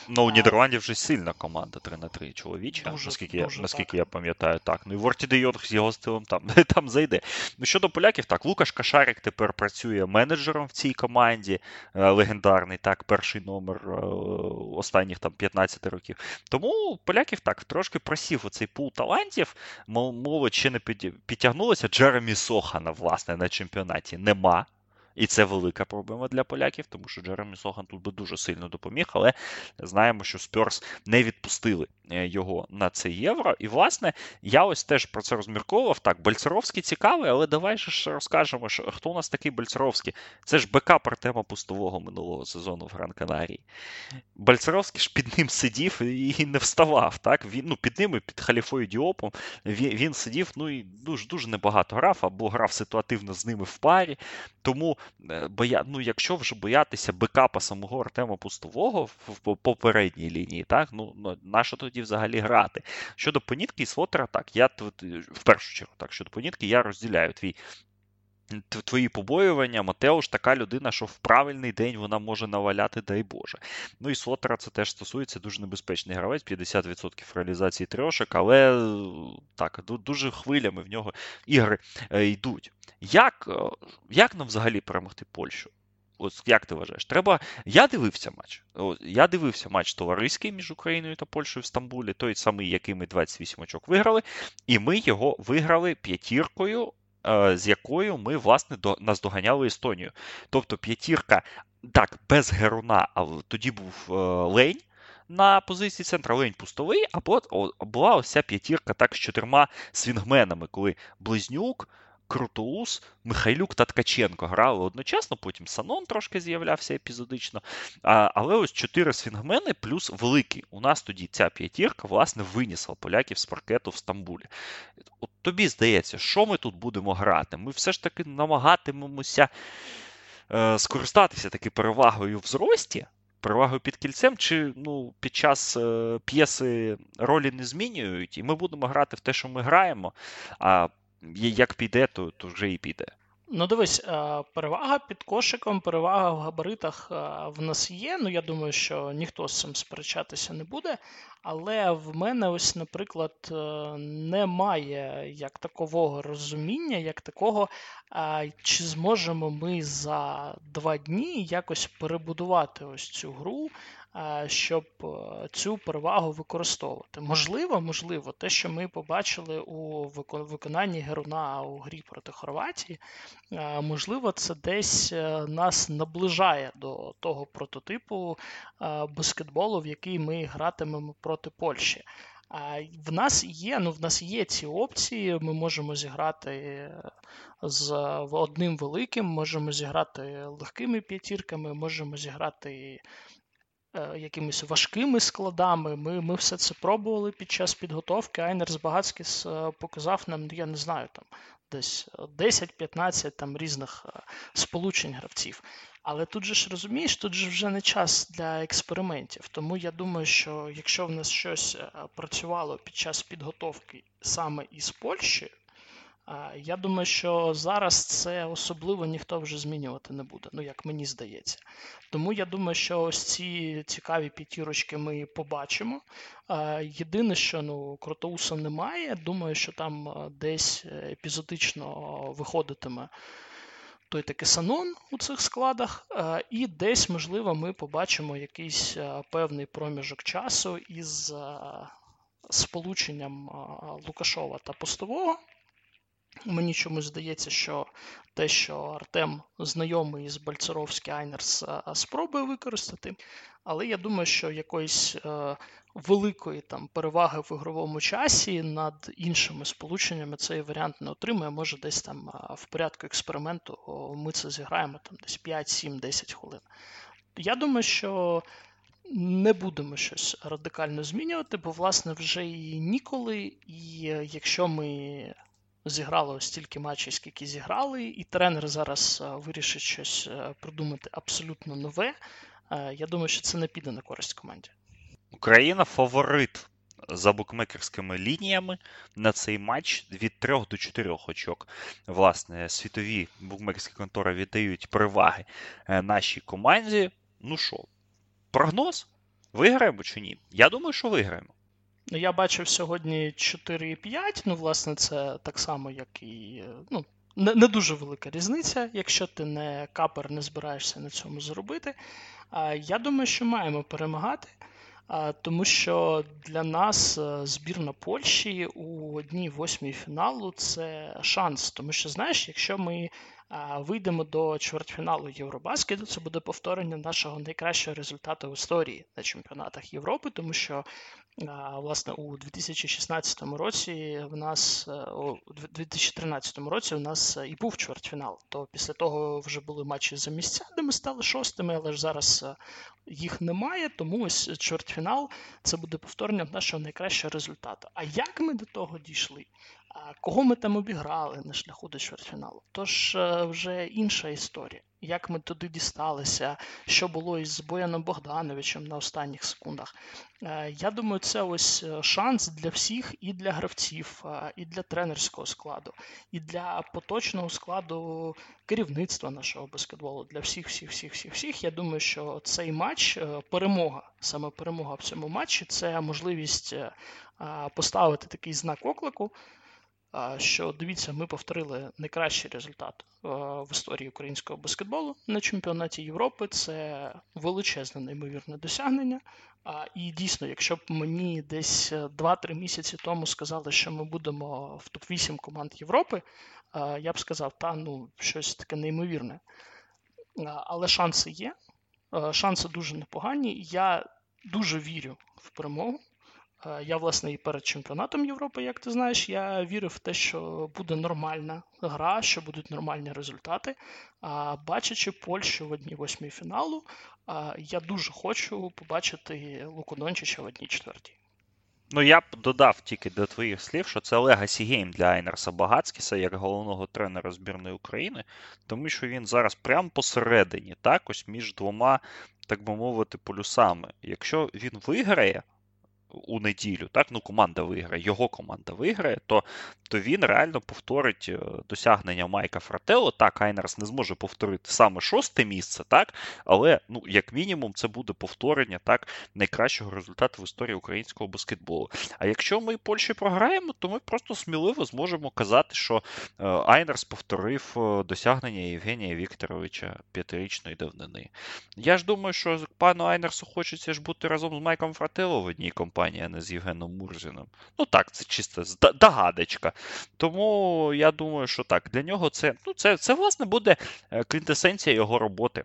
Ну, у Нідерландів вже сильна команда 3 на 3 чоловіча, дуже, наскільки дуже, я наскільки я пам'ятаю. Так. Ну і Ворті Де Йонг з його стилем там <laughs> там зайде. Ну, щодо поляків, так, Лукаш Кашарик тепер працює менеджером в цій команді, е, легендарний, так, перший номер е, останніх там 15 років. Тому поляків так трошки просів оцей пул талантів. Молодь ще не підтягнулося. Джеремі Сохана, власне, на чемпіонаті нема. І це велика проблема для поляків, тому що Джеремі Сохан тут би дуже сильно допоміг, але знаємо, що Спьорс не відпустили його на це євро. І, власне, я ось теж про це розмірковував. Так, Бальцеровський цікавий, але давай же розкажемо, що хто у нас такий Бальцеровський? Це ж backup Артема Пустового минулого сезону в Гран Канарії. Бальцеровський ж під ним сидів і не вставав. так? Він, ну, Під ним і під Халіфою Діопом він, він сидів ну і дуже дуже небагато грав, або грав ситуативно з ними в парі. Тому Е, боя... ну, якщо вже боятися бекапа самого Артема Пустового в попередній лінії, так, ну, ну на що тоді взагалі грати? Щодо понітки і слотера, так, я в першу чергу, так, щодо понітки, я розділяю твій. Твої побоювання, Матеуш така людина, що в правильний день вона може наваляти, дай Боже. Ну і Слотера це теж стосується дуже небезпечний гравець, 50% реалізації трьошок, але так, дуже хвилями в нього ігри е, йдуть. Як е, як нам взагалі перемогти Польщу? Ось як ти вважаєш? Треба. Я дивився матч. Я дивився матч товариський між Україною та Польщею в Стамбулі, той самий, який ми 28 очок виграли, і ми його виграли п'ятіркою, е, з якою ми, власне, до, наздоганяли Естонію. Тобто п'ятірка, так, без Геруна, але тоді був е, Лень. На позиції центра лень пустовий, або була ось ця п'ятірка так з чотирма свінгменами, коли Близнюк, Крутоус, Михайлюк та Ткаченко грали одночасно, потім Санон трошки з'являвся епізодично. А, Але ось чотири свінгмени плюс великий. У нас тоді ця п'ятірка власне винісла поляків з паркету в Стамбулі. От Тобі здається, що ми тут будемо грати? Ми все ж таки намагатимемося е, скористатися таки перевагою в зрості. Перевагою під кільцем, чи ну, під час е, п'єси ролі не змінюють, і ми будемо грати в те, що ми граємо. А як піде, то, то вже і піде. Ну, дивись, е, перевага під кошиком, перевага в габаритах е, в нас є. Ну, я думаю, що ніхто з цим сперечатися не буде. Але в мене, ось, наприклад, е, немає як такового розуміння, як такого, чи зможемо ми за два дні якось перебудувати ось цю гру, щоб е, цю перевагу використовувати. Можливо, можливо, те, що ми побачили у виконанні Геруна у грі проти Хорватії, можливо, це десь е, нас наближає до того прототипу баскетболу, в який ми гратимемо проти Польщі. В нас є ну, в нас є ці опції. Ми можемо зіграти е, з одним великим, можемо зіграти легкими п'ятірками, можемо зіграти Е, якимись важкими складами. Ми ми все це пробували під час підготовки. Айнер Збагацькіс е, показав нам, я не знаю, там десь 10-15 там різних е, сполучень гравців. Але тут же ж розумієш, тут же вже не час для експериментів. Тому я думаю, що якщо в нас щось працювало під час підготовки саме із Польщі, я думаю, що зараз це особливо ніхто вже змінювати не буде, ну як мені здається. Тому я думаю, що ось ці цікаві п'ятірочки ми побачимо. Єдине, що ну, Кротоуса немає. Думаю, що там десь епізодично виходитиме той таки санон у цих складах, і десь, можливо, ми побачимо якийсь певний проміжок часу із сполученням Лукашова та Постового. Мені чомусь здається, що те, що Артем знайомий з Бальцеровський Айнерс, спробує використати. Але я думаю, що якоїсь е, великої там переваги в ігровому часі над іншими сполученнями цей варіант не отримує. Може, десь там в порядку експерименту ми це зіграємо там десь 5, 7, 10 хвилин. Я думаю, що не будемо щось радикально змінювати, бо, власне, вже і ніколи, і якщо ми зіграли ось стільки матчів, скільки зіграли, і тренер зараз вирішить щось придумати абсолютно нове. Я думаю, що це не піде на користь команді. Україна фаворит за букмекерськими лініями на цей матч від 3 до 4 очок. Власне, світові букмекерські контори віддають переваги е, нашій команді. Ну що, прогноз? Виграємо чи ні? Я думаю, що виграємо. Ну, я бачив сьогодні 4,5. Ну, власне, це так само, як і. ну, не, не дуже велика різниця, якщо ти не капер, не збираєшся на цьому заробити. Я думаю, що маємо перемагати, тому що для нас е, збірна Польщі у одній восьмій фіналу це шанс. Тому що, знаєш, якщо ми вийдемо до чвертьфіналу Євробаскету, це буде повторення нашого найкращого результату в історії на чемпіонатах Європи, тому що власне у 2016 році в нас е, у 2013 році у нас і був чвертьфінал. То після того вже були матчі за місця, де ми стали шостими, але ж зараз е, їх немає. Тому ось чвертьфінал це буде повторення нашого найкращого результату. А як ми до того дійшли? Кого ми там обіграли на шляху до чвертьфіналу? Тож е, вже інша історія. Як ми туди дісталися, що було із Бояном Богдановичем на останніх секундах. Е, я думаю, це ось е, шанс для всіх і для гравців, і для тренерського складу, і для поточного складу керівництва нашого баскетболу. Для всіх, всіх, всіх, всіх, всіх. Я думаю, що цей матч перемога, саме перемога в цьому матчі це можливість поставити такий знак оклику що дивіться, ми повторили найкращий результат в історії українського баскетболу на чемпіонаті Європи. Це величезне неймовірне досягнення. І дійсно, якщо б мені десь 2-3 місяці тому сказали, що ми будемо в топ-8 команд Європи, я б сказав, та ну щось таке неймовірне. Але шанси є. Шанси дуже непогані. Я дуже вірю в перемогу. Е, я, власне, і перед чемпіонатом Європи, як ти знаєш, я вірив в те, що буде нормальна гра, що будуть нормальні результати. А бачачи Польщу в одній восьмій фіналу, я дуже хочу побачити Луку Дончича в одній четвертій. Ну, я б додав тільки до твоїх слів, що це legacy game для Айнарса Багатскіса як головного тренера збірної України, тому що він зараз прямо посередині, так, ось між двома, так би мовити, полюсами. Якщо він виграє, у неділю, так, ну команда виграє, його команда виграє, то то він реально повторить е, досягнення Майка Фрателло. Так, Айнарс не зможе повторити саме шосте місце, так, але ну, як мінімум це буде повторення так, найкращого результату в історії українського баскетболу. А якщо ми Польщі програємо, то ми просто сміливо зможемо казати, що е, Айнарс повторив е, досягнення Євгенія Вікторовича п'ятирічної давнини. Я ж думаю, що пану Айнерсу хочеться ж бути разом з Майком Фрателло в одній компанії компанія, а не з Євгеном Мурзіном. Ну так, це чисто догадочка. Тому я думаю, що так, для нього це, ну, це, це власне буде е, квінтесенція його роботи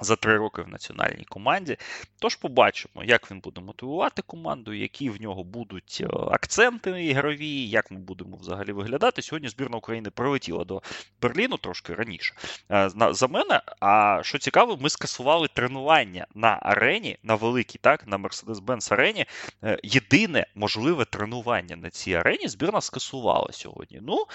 за три роки в національній команді. Тож побачимо, як він буде мотивувати команду, які в нього будуть е, акценти ігрові, як ми будемо взагалі виглядати. Сьогодні збірна України прилетіла до Берліну трошки раніше. Е, за мене, а що цікаво, ми скасували тренування на арені, на великій, так, на Mercedes-Benz арені. Е, єдине можливе тренування на цій арені збірна скасувала сьогодні. Ну,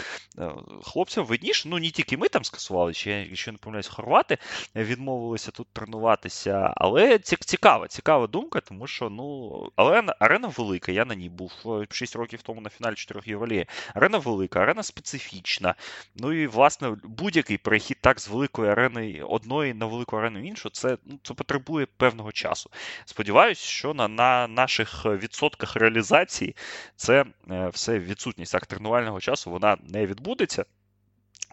хлопцям видніше, ну не тільки ми там скасували, ще, якщо не помиляюсь, хорвати відмовилися тут тренуватися. Але цікава, цікава думка, тому що ну, арена, арена велика. Я на ній був 6 років тому на фіналі 4 Євролії. Арена велика, арена специфічна. Ну і власне будь-який перехід так з великої арени одної на велику арену іншу, це ну, це потребує певного часу. Сподіваюсь, що на на наших відсотках реалізації це е, все відсутність так тренувального часу вона не відбудеться.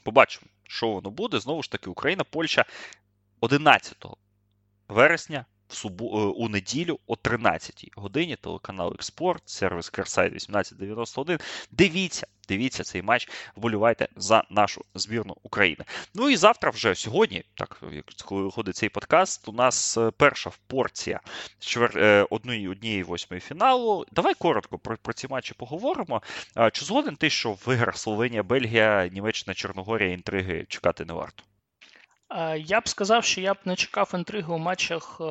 Побачимо, що воно буде. Знову ж таки, Україна, Польща 11 вересня в субу, е, у неділю о 13-й годині. Телеканал Експорт, сервіс Керсайт 1891. Дивіться, дивіться цей матч, вболівайте за нашу збірну України. Ну і завтра, вже сьогодні, так як коли виходить цей подкаст, у нас е, перша порція четвер... однієї однієї восьмої фіналу. Давай коротко про, про ці матчі поговоримо. Чи згоден ти, що в іграх Словенія, Бельгія, Німеччина, Чорногорія інтриги чекати не варто? Е, я б сказав, що я б не чекав інтриги у матчах е,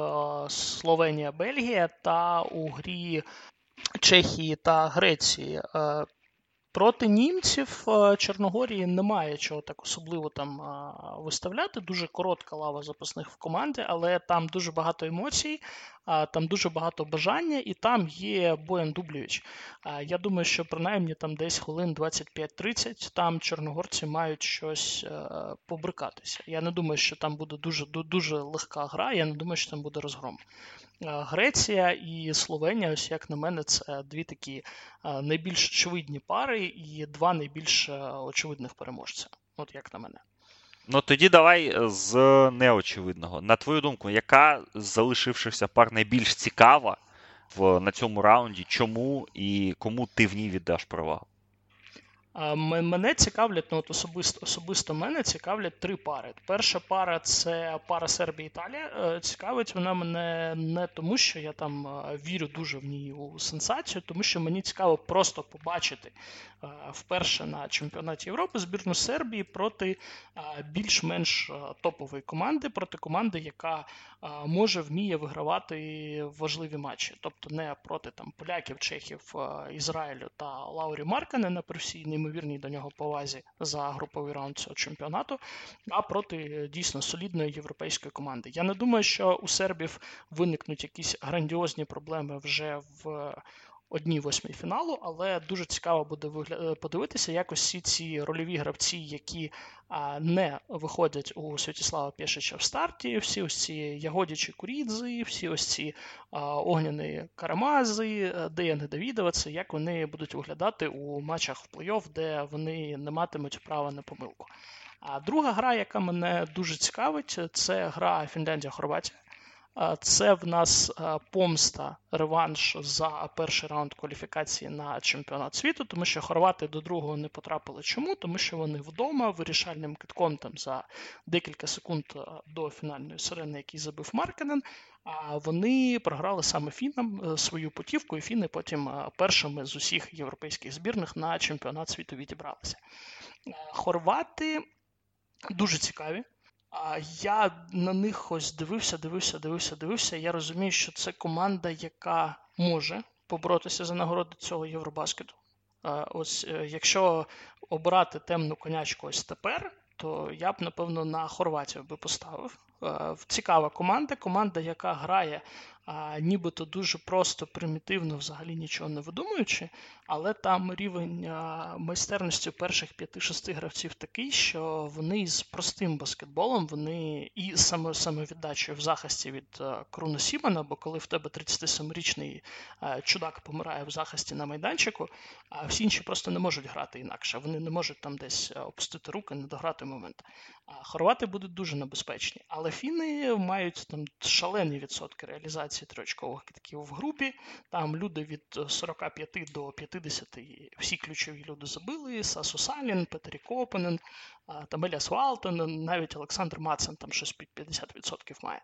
Словенія-Бельгія та у грі Чехії та Греції. Е, проти німців Чорногорії немає чого так особливо там виставляти. Дуже коротка лава запасних в команді, але там дуже багато емоцій там дуже багато бажання, і там є Боян Дублєвич. Я думаю, що принаймні там десь хвилин 25-30 там чорногорці мають щось е, побрикатися. Я не думаю, що там буде дуже дуже легка гра. Я не думаю, що там буде розгром. Греція і Словенія, ось як на мене, це дві такі найбільш очевидні пари і два найбільш е, очевидних переможця. От як на мене. Ну тоді давай е, з неочевидного. На твою думку, яка з залишившихся пар найбільш цікава в, на цьому раунді? Чому і кому ти в ній віддаш перевагу? Мене цікавлять, ну от особисто особисто мене цікавлять три пари. Перша пара це пара Сербія-Італія. Е, цікавить вона мене не тому, що я там е, вірю дуже в ній у сенсацію, тому що мені цікаво просто побачити е, вперше на чемпіонаті Європи збірну Сербії проти більш-менш топової команди, проти команди, яка може вміє вигравати важливі матчі. Тобто не проти там поляків, чехів, Ізраїлю та Лаурі Марканена при всій неймовірній до нього повазі за груповий раунд цього чемпіонату, а проти е, дійсно солідної європейської команди. Я не думаю, що у сербів виникнуть якісь грандіозні проблеми вже в одній восьмій фіналу, але дуже цікаво буде е, подивитися, як всі ці рольові гравці, які не виходять у Святіслава Пєшича в старті, всі ось ці Ягодічі Курідзи, всі ось ці огняні Карамази, е, Деяни Давідова, як вони будуть виглядати у матчах в плей-офф, де вони не матимуть права на помилку. А друга гра, яка мене дуже цікавить, це гра Фінляндія-Хорватія. Це в нас помста, реванш за перший раунд кваліфікації на чемпіонат світу, тому що хорвати до другого не потрапили. Чому? Тому що вони вдома вирішальним китком там за декілька секунд до фінальної сирени, який забив Маркенен. А вони програли саме фінам е, свою путівку, і фіни потім першими з усіх європейських збірних на чемпіонат світу відібралися. Хорвати дуже цікаві. А я на них ось дивився, дивився, дивився, дивився. Я розумію, що це команда, яка може поборотися за нагороди цього Євробаскету. Ось е, якщо обирати темну конячку ось тепер, то я б напевно на Хорватію би поставив. Цікава команда, команда, яка грає нібито дуже просто, примітивно, взагалі нічого не видумуючи, але там рівень майстерності перших 5-6 гравців такий, що вони з простим баскетболом, вони і саме самовіддачею в захисті від Круна Сімана, бо коли в тебе 37-річний чудак помирає в захисті на майданчику, а всі інші просто не можуть грати інакше. Вони не можуть там десь опустити руки, не дограти момент. Хорвати будуть дуже небезпечні, але фіни мають там шалені відсотки реалізації триочкових китків в групі. Там люди від 45 до 50, всі ключові люди забили. Сасу Салін, Петері Копенен, там Еліас навіть Олександр Мацен там щось під 50% має.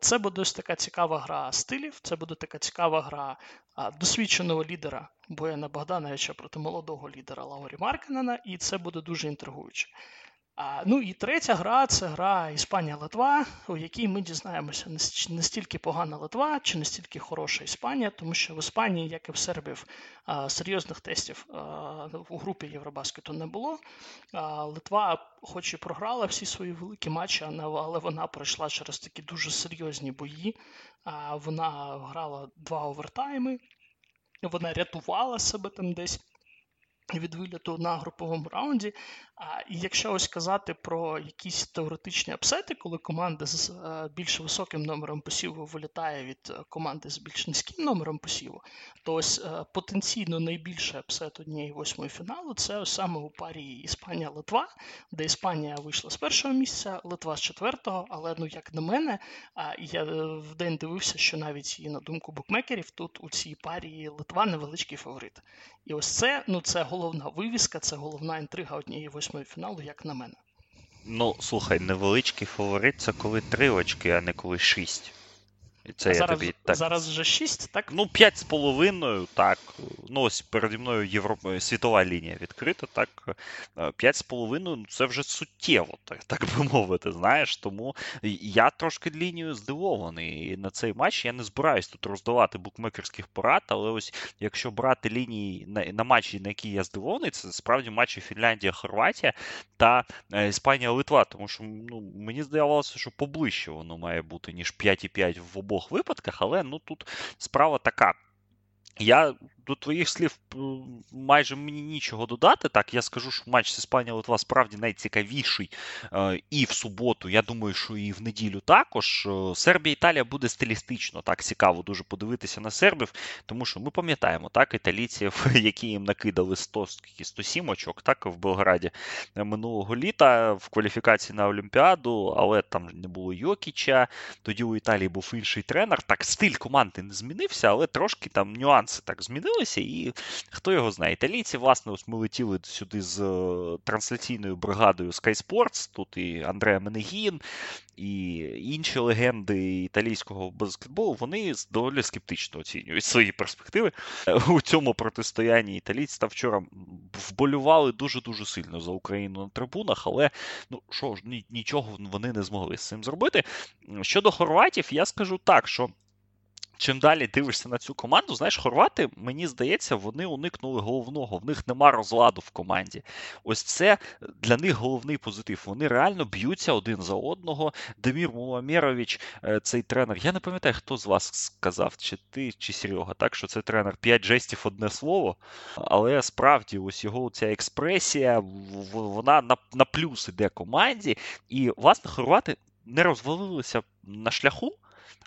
Це буде ось така цікава гра стилів, це буде така цікава гра досвідченого лідера Бояна Богдановича проти молодого лідера Лаурі Маркенена, і це буде дуже інтригуюче. А, Ну і третя гра це гра Іспанія-Литва, у якій ми дізнаємося, не стільки погана Литва чи не стільки хороша Іспанія, тому що в Іспанії, як і в Сербів, серйозних тестів у групі Євробаскету не було. Литва, хоч і програла всі свої великі матчі, але вона пройшла через такі дуже серйозні бої. Вона грала два овертайми, вона рятувала себе там десь. від виліту на груповому раунді. А і якщо ось казати про якісь теоретичні апсети, коли команда з е, більш високим номером посіву вилітає від е, команди з більш низьким номером посіву, то ось е, потенційно найбільший апсет однієї восьмої фіналу це ось саме у парі Іспанія-Литва, де Іспанія вийшла з першого місця, Литва з четвертого. Але ну як на мене, я в день дивився, що навіть і на думку букмекерів тут у цій парі Литва невеличкий фаворит. І ось це ну це головна вивіска, це головна інтрига однієї восьмої фіналу, як на мене. Ну, слухай, невеличкий фаворит це коли три очки, а не коли шість. І це а я зараз, тобі так... Зараз вже 6, так? Ну, 5,5, так. Ну, ось переді мною Європ... світова лінія відкрита, так. 5,5 ну, це вже суттєво, так так би мовити, знаєш. Тому я трошки лінією здивований. І на цей матч я не збираюсь тут роздавати букмекерських порад, але ось якщо брати лінії на, на матчі, на які я здивований, це справді матчі Фінляндія-Хорватія та е, Іспанія-Литва. Тому що ну, мені здавалося, що поближче воно має бути, ніж 5,5 в обох обох випадках, але ну тут справа така. Я до твоїх слів майже мені нічого додати. Так, я скажу, що матч з Іспанія Литва справді найцікавіший е, і в суботу. Я думаю, що і в неділю також. Е, Сербія Італія буде стилістично так цікаво дуже подивитися на сербів, тому що ми пам'ятаємо так, італійців, <laughs> які їм накидали 100, 107 очок, так в Белграді минулого літа в кваліфікації на Олімпіаду, але там не було Йокіча. Тоді у Італії був інший тренер. Так, стиль команди не змінився, але трошки там нюанси так змінили змінилися, і хто його знає. Італійці, власне, ось ми летіли сюди з е, трансляційною бригадою Sky Sports, тут і Андреа Менегін, і інші легенди італійського баскетболу, вони доволі скептично оцінюють свої перспективи у цьому протистоянні. Італійці та вчора вболювали дуже-дуже сильно за Україну на трибунах, але ну що ж, нічого вони не змогли з цим зробити. Щодо хорватів, я скажу так, що чим далі дивишся на цю команду, знаєш, хорвати, мені здається, вони уникнули головного. В них нема розладу в команді. Ось це для них головний позитив. Вони реально б'ються один за одного. Демір Муламєрович, е, цей тренер. Я не пам'ятаю, хто з вас сказав, чи ти, чи Серега, так що це тренер п'ять жестів, одне слово. Але справді, ось його ця експресія, вона на, на плюс іде команді. І, власне, хорвати не розвалилися на шляху.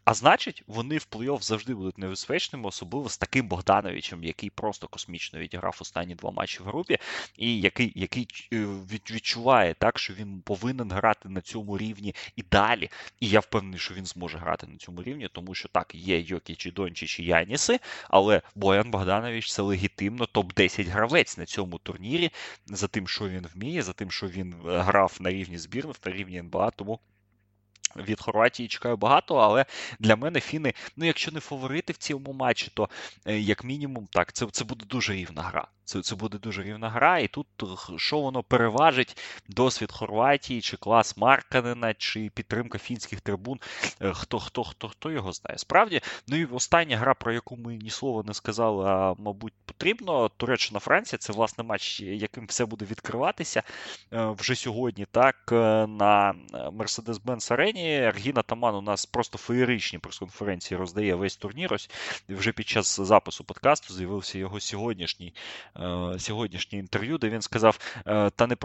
А значить, вони в плей-офф завжди будуть небезпечними, особливо з таким Богдановичем, який просто космічно відіграв останні два матчі в групі, і який який е, відчуває так, що він повинен грати на цьому рівні і далі. І я впевнений, що він зможе грати на цьому рівні, тому що так, є Йокічі, Дончич і Яніси, але Боян Богданович це легітимно топ-10 гравець на цьому турнірі за тим, що він вміє, за тим, що він е, грав на рівні збірних, на рівні НБА. Тому від Хорватії чекаю багато, але для мене фіни, ну якщо не фаворити в цьому матчі, то е, як мінімум так, це це буде дуже рівна гра. Це це буде дуже рівна гра, і тут що воно переважить досвід Хорватії, чи клас Марканена, чи підтримка фінських трибун. Е, хто хто хто хто його знає? Справді, ну і остання гра, про яку ми ні слова не сказали, а мабуть, потрібно. Туреччина Франція це власне матч, яким все буде відкриватися е, вже сьогодні. Так на Mercedes-Benz Арені. Аргіна Таман у нас просто феєричні прес-конференції роздає весь турнір. Ось вже під час запису подкасту з'явився його сьогоднішній Е, сьогоднішнє інтерв'ю, де він сказав: е, та не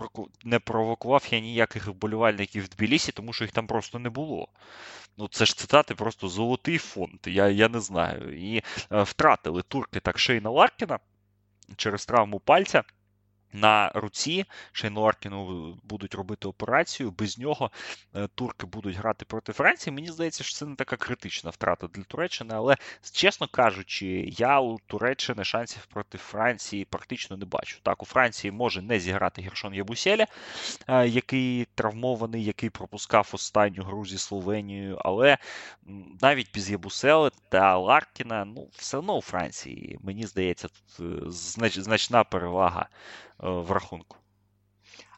не провокував я ніяких вболівальників в Тбілісі, тому що їх там просто не було. Ну, це ж цитати просто золотий фонд. Я я не знаю. І е, втратили турки так Шейна Ларкіна через травму пальця на руці Шейну Аркіну будуть робити операцію. Без нього е, турки будуть грати проти Франції. Мені здається, що це не така критична втрата для Туреччини, але чесно кажучи, я у Туреччини шансів проти Франції практично не бачу. Так, у Франції може не зіграти Гершон Ябуселя, е, який травмований, який пропускав останню гру зі Словенією, але навіть без Ябусели та Ларкіна, ну все одно у Франції, мені здається, тут е, значна перевага. Е, в рахунку.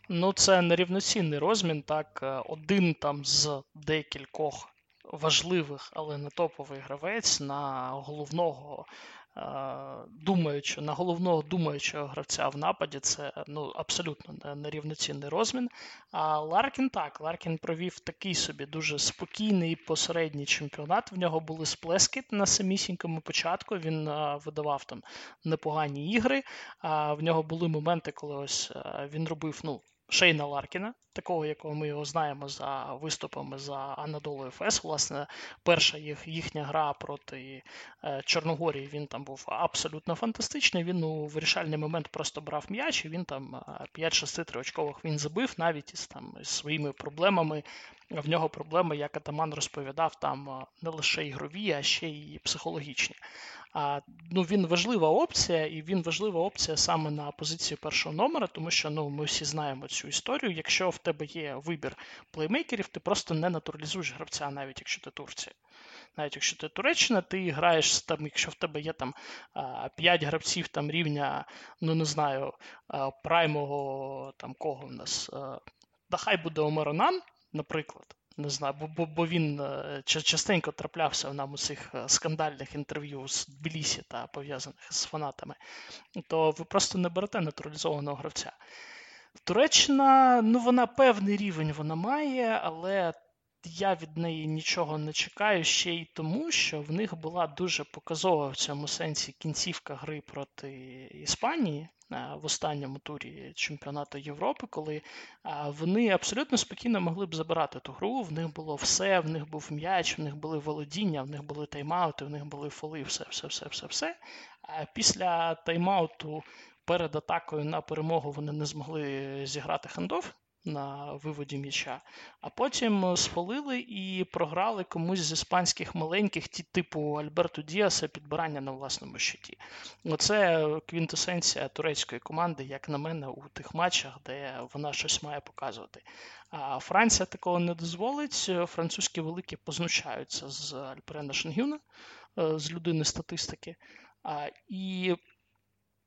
Ну, це нерівноцінний розмін. Так, е, один там з декількох важливих, але не топовий гравець на головного думаючи на головного думаючого гравця в нападі, це ну, абсолютно нерівноцінний розмін. А Ларкін так, Ларкін провів такий собі дуже спокійний посередній чемпіонат. В нього були сплески на самісінькому початку. Він видавав там непогані ігри. А в нього були моменти, коли ось він робив ну, Шейна Ларкіна, такого, якого ми його знаємо за виступами за Анадолу Ефес. Власне, перша їх, їхня гра проти е, Чорногорії він там був абсолютно фантастичний. Він у вирішальний момент просто брав м'яч, і він там 5-6 е, триочкових він забив, навіть із там із своїми проблемами. В нього проблеми, як Атаман розповідав, там е, не лише ігрові, а ще й психологічні. Ну, Він важлива опція, і він важлива опція саме на позиції першого номера, тому що ну, ми всі знаємо цю історію. Якщо в тебе є вибір плеймейкерів, ти просто не натуралізуєш гравця, навіть якщо ти Турція. Навіть якщо ти Туреччина, ти граєш там, якщо в тебе є там 5 гравців там рівня, ну не знаю, праймового там кого в нас. Да буде Омеронан, наприклад не знаю, бо бо, він е, частенько траплявся нам у цих е, скандальних інтерв'ю з Тбілісі та пов'язаних з фанатами, то ви просто не берете натуралізованого гравця. Туреччина, ну вона певний рівень вона має, але я від неї нічого не чекаю ще й тому, що в них була дуже показова в цьому сенсі кінцівка гри проти Іспанії в останньому турі чемпіонату Європи, коли вони абсолютно спокійно могли б забирати ту гру. В них було все, в них був м'яч, в них були володіння, в них були тайм-аути, в них були фоли, все, все, все, все, все. А після тайм-ауту перед атакою на перемогу вони не змогли зіграти хендов на виводі м'яча, а потім сфолили і програли комусь з іспанських маленьких, ті типу Альберту Діаса, підбирання на власному щиті. Оце квінтесенція турецької команди, як на мене, у тих матчах, де вона щось має показувати. А Франція такого не дозволить. Французькі великі познущаються з Альперена Шенгюна, е, з людини статистики. І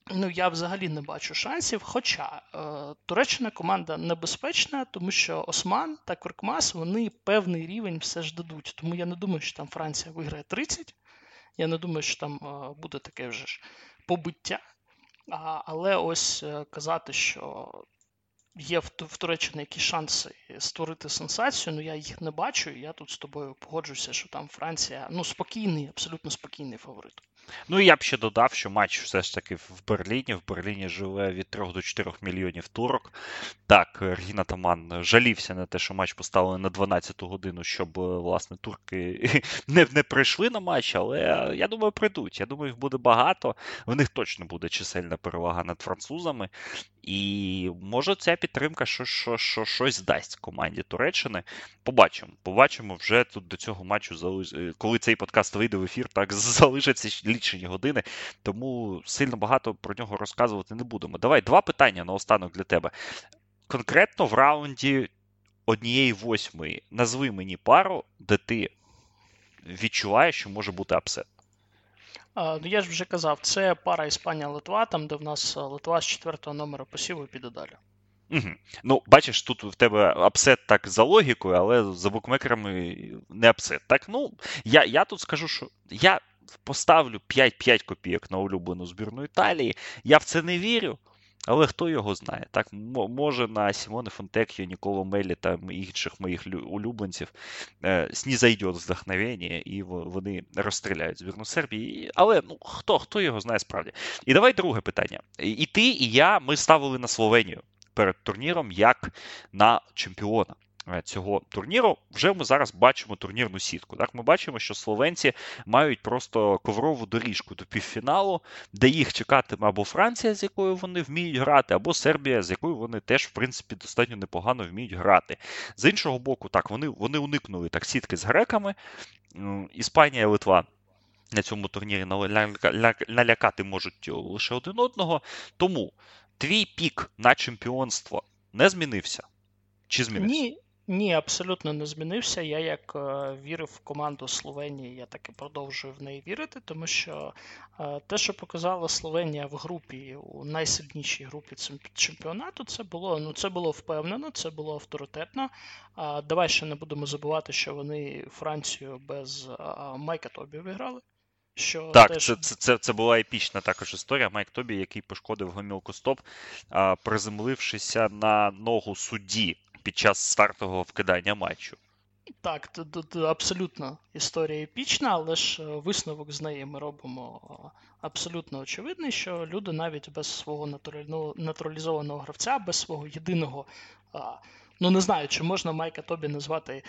Ну, я взагалі не бачу шансів. Хоча е, Туреччина команда небезпечна, тому що Осман та Кверкмас вони певний рівень все ж дадуть. Тому я не думаю, що там Франція виграє 30. Я не думаю, що там е, буде таке вже ж побиття. А, Але ось е, казати, що є в, в Туреччині якісь шанси створити сенсацію, ну я їх не бачу. Я тут з тобою погоджуюся, що там Франція ну спокійний, абсолютно спокійний фаворит. Ну і я б ще додав, що матч все ж таки в Берліні. В Берліні живе від 3 до 4 мільйонів турок. Так, Ргін Таман жалівся на те, що матч поставили на 12 годину, щоб власне турки <laughs> не не прийшли на матч, але я думаю, прийдуть. Я думаю, їх буде багато. В них точно буде чисельна перевага над французами. І може ця підтримка що, що, що, щось дасть команді Туреччини. Побачимо. Побачимо вже тут до цього матчу, коли цей подкаст вийде в ефір, так <laughs> залишаться лічені години, тому сильно багато про нього розказувати не будемо. Давай два питання наостанок для тебе. Конкретно в раунді однієї восьмої назви мені пару, де ти відчуваєш, що може бути апсет. Ну Я ж вже казав, це пара Іспанія-Литва, там, де в нас Литва з четвертого номера посіву піде далі. Угу. Ну, бачиш, тут в тебе апсет так за логікою, але за букмекерами не апсет. Так, ну, я я тут скажу, що я поставлю 5-5 копійок на улюблену збірну Італії. Я в це не вірю. Але хто його знає? Так, Може на Сімоне Фонтек'ю, Ніколо Мелі та інших моїх улюбленців е, снізайде вдохновення, і вони розстріляють збірну Сербії. Але ну, хто хто його знає справді? І давай друге питання. І ти, і я ми ставили на Словенію перед турніром як на чемпіона. Е, цього турніру вже ми зараз бачимо турнірну сітку. Так, Ми бачимо, що словенці мають просто коврову доріжку до півфіналу, де їх чекатиме або Франція, з якою вони вміють грати, або Сербія, з якою вони теж, в принципі, достатньо непогано вміють грати. З іншого боку, так, вони вони уникнули так сітки з греками. Іспанія Литва. На цьому турнірі налякати можуть лише один одного. Тому твій пік на чемпіонство не змінився? Чи змінився? Ні, ні, абсолютно не змінився. Я як е, вірив в команду Словенії, я так і продовжую в неї вірити, тому що е, те, що показала Словенія в групі у найсильнішій групі чемпіонату, це було ну це було впевнено, це було авторитетно. Давай ще не будемо забувати, що вони Францію без Майка Тобі виграли. Що Так, теж... це це, це, це була епічна також історія. Майк Тобі, який пошкодив гомілку стоп, приземлившися на ногу судді під час стартового вкидання матчу. Так, тут абсолютно історія епічна, але ж е, висновок з неї ми робимо абсолютно очевидний, що люди навіть без свого натуралізованого гравця, без свого єдиного, ну не знаю, чи можна Майка Тобі назвати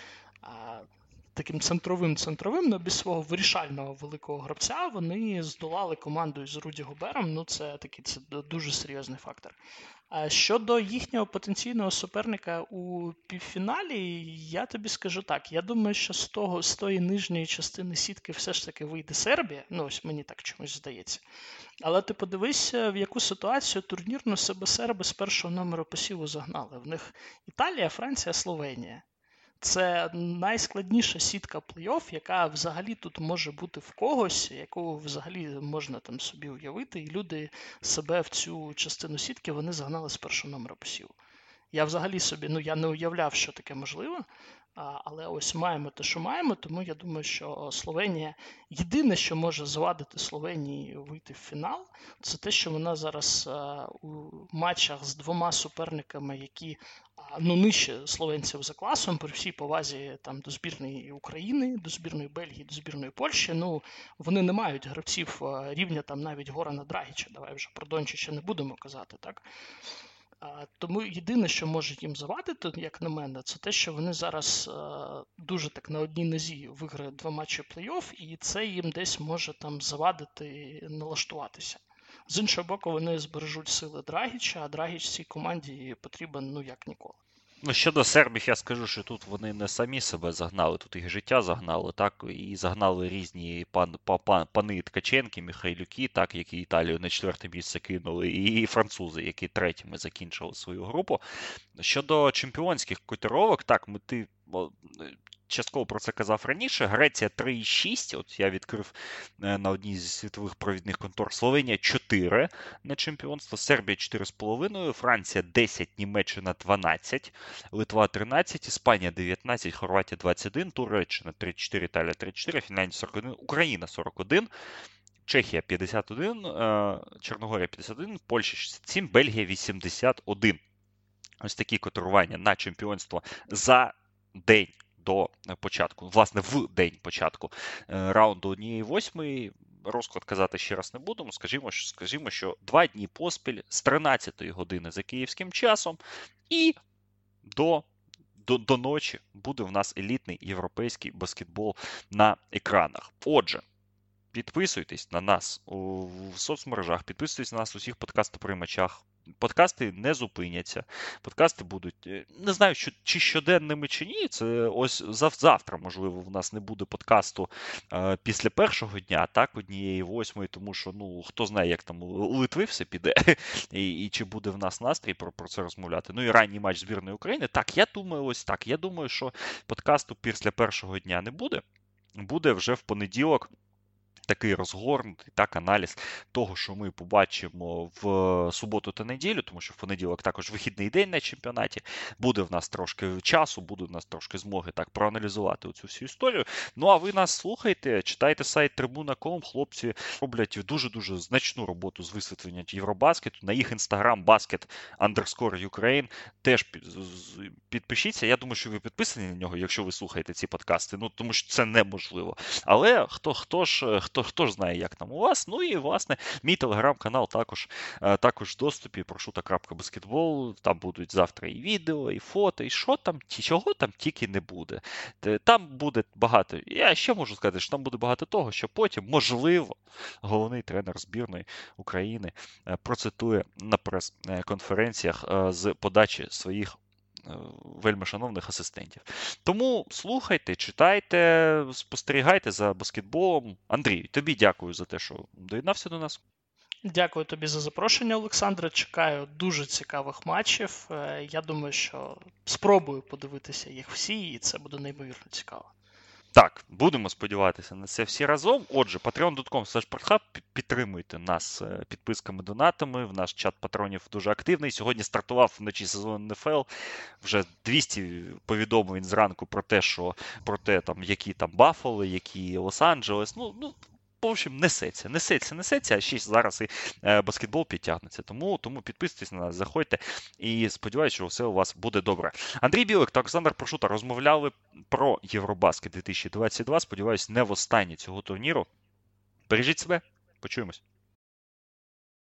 таким центровим центровим, але без свого вирішального великого гравця вони здолали команду з Руді Губером. Ну, це такий це дуже серйозний фактор. Щодо їхнього потенційного суперника у півфіналі, я тобі скажу так: я думаю, що з того з тої нижньої частини сітки все ж таки вийде Сербія. Ну, ось мені так чомусь здається. Але ти подивися, в яку ситуацію турнірну себе серби з першого номеру посіву загнали. В них Італія, Франція, Словенія. Це найскладніша сітка плей-офф, яка взагалі тут може бути в когось, яку взагалі можна там собі уявити, і люди себе в цю частину сітки вони загнали з першого номера посіву. Я взагалі собі ну я не уявляв, що таке можливо. Але ось маємо те, що маємо, тому я думаю, що Словенія єдине, що може завадити Словенії вийти в фінал, це те, що вона зараз у матчах з двома суперниками, які ну, нижче словенців за класом, при всій повазі там до збірної України, до збірної Бельгії, до збірної Польщі. Ну вони не мають гравців рівня там навіть Горана Драгіча. Давай вже про Дончича не будемо казати, так. Тому єдине, що може їм завадити, як на мене, це те, що вони зараз дуже так на одній нозі виграють два матчі плей-офф, і це їм десь може там завадити налаштуватися. З іншого боку, вони збережуть сили Драгіча, а Драгіч цій команді потрібен ну як ніколи. Ну, щодо сербів, я скажу, що тут вони не самі себе загнали, тут їх життя загнали, так, і загнали різні пан, пан, пани Ткаченки, Михайлюки, так, які Італію на четверте місце кинули, і французи, які третіми закінчили свою групу. Щодо чемпіонських котировок, так, ми ти частково про це казав раніше. Греція 3,6. От я відкрив е, на одній зі світових провідних контор Словенія 4 на чемпіонство, Сербія 4,5, Франція 10, Німеччина 12, Литва 13, Іспанія 19, Хорватія 21, Туреччина 34, Італія 34, Фінляндія 41, Україна 41. Чехія 51, е, Чорногорія 51, Польща 67, Бельгія 81. Ось такі котирування на чемпіонство за день до початку, власне, в день початку е, раунду однієї восьмої. Розклад казати ще раз не будемо. Скажімо, що скажімо, що два дні поспіль з 13-ї години за київським часом і до до, до ночі буде в нас елітний європейський баскетбол на екранах. Отже, підписуйтесь на нас у, в соцмережах, підписуйтесь на нас у всіх подкастоприймачах. Подкасти не зупиняться. Подкасти будуть. Е, не знаю, що, чи щоденними, чи ні. Це ось завтра, можливо, в нас не буде подкасту е, після першого дня, так, однієї восьмої, тому що ну хто знає, як там у Литви все піде, <laughs> і і чи буде в нас настрій про, про це розмовляти. Ну і ранній матч збірної України. Так, я думаю, ось так. Я думаю, що подкасту після першого дня не буде. Буде вже в понеділок такий розгорнутий так, аналіз того, що ми побачимо в суботу та неділю, тому що в понеділок також вихідний день на чемпіонаті. Буде в нас трошки часу, буде в нас трошки змоги так проаналізувати цю всю історію. Ну а ви нас слухайте, читайте сайт Трибуна.ком. Хлопці роблять дуже-дуже значну роботу з висвітлення Євробаскету. На їх інстаграм баскет underscore Ukraine. Теж підпишіться. Я думаю, що ви підписані на нього, якщо ви слухаєте ці подкасти. Ну тому що це неможливо. Але хто хто ж хто хто ж знає, як там у вас. Ну і власне мій телеграм-канал також е, також в доступі. Прошута.баскетбол. Там будуть завтра і відео, і фото, і що там, чого там тільки не буде. Там буде багато. Я ще можу сказати, що там буде багато того, що потім, можливо, головний тренер збірної України е, процитує на прес-конференціях е, з подачі своїх Вельми шановних асистентів. Тому слухайте, читайте, спостерігайте за баскетболом. Андрій, тобі дякую за те, що доєднався до нас. Дякую тобі за запрошення, Олександре. Чекаю дуже цікавих матчів. Е, я думаю, що спробую подивитися їх всі, і це буде неймовірно цікаво. Так, будемо сподіватися на це всі разом. Отже, patreon.com підтримуйте нас е, підписками, донатами. В наш чат патронів дуже активний. Сьогодні стартував вночі сезон НФЛ. Вже 200 повідомлень зранку про те, що про те, там, які там Баффало, які Лос-Анджелес. Ну, ну в общем, несеться, несеться, несеться, а ще зараз і е, баскетбол підтягнеться. Тому тому підписуйтесь на нас, заходьте і сподіваюся, що все у вас буде добре. Андрій Білик та Олександр Прошута розмовляли про Євробаскет 2022. Сподіваюсь, не в останній цього турніру. Бережіть себе, почуємось.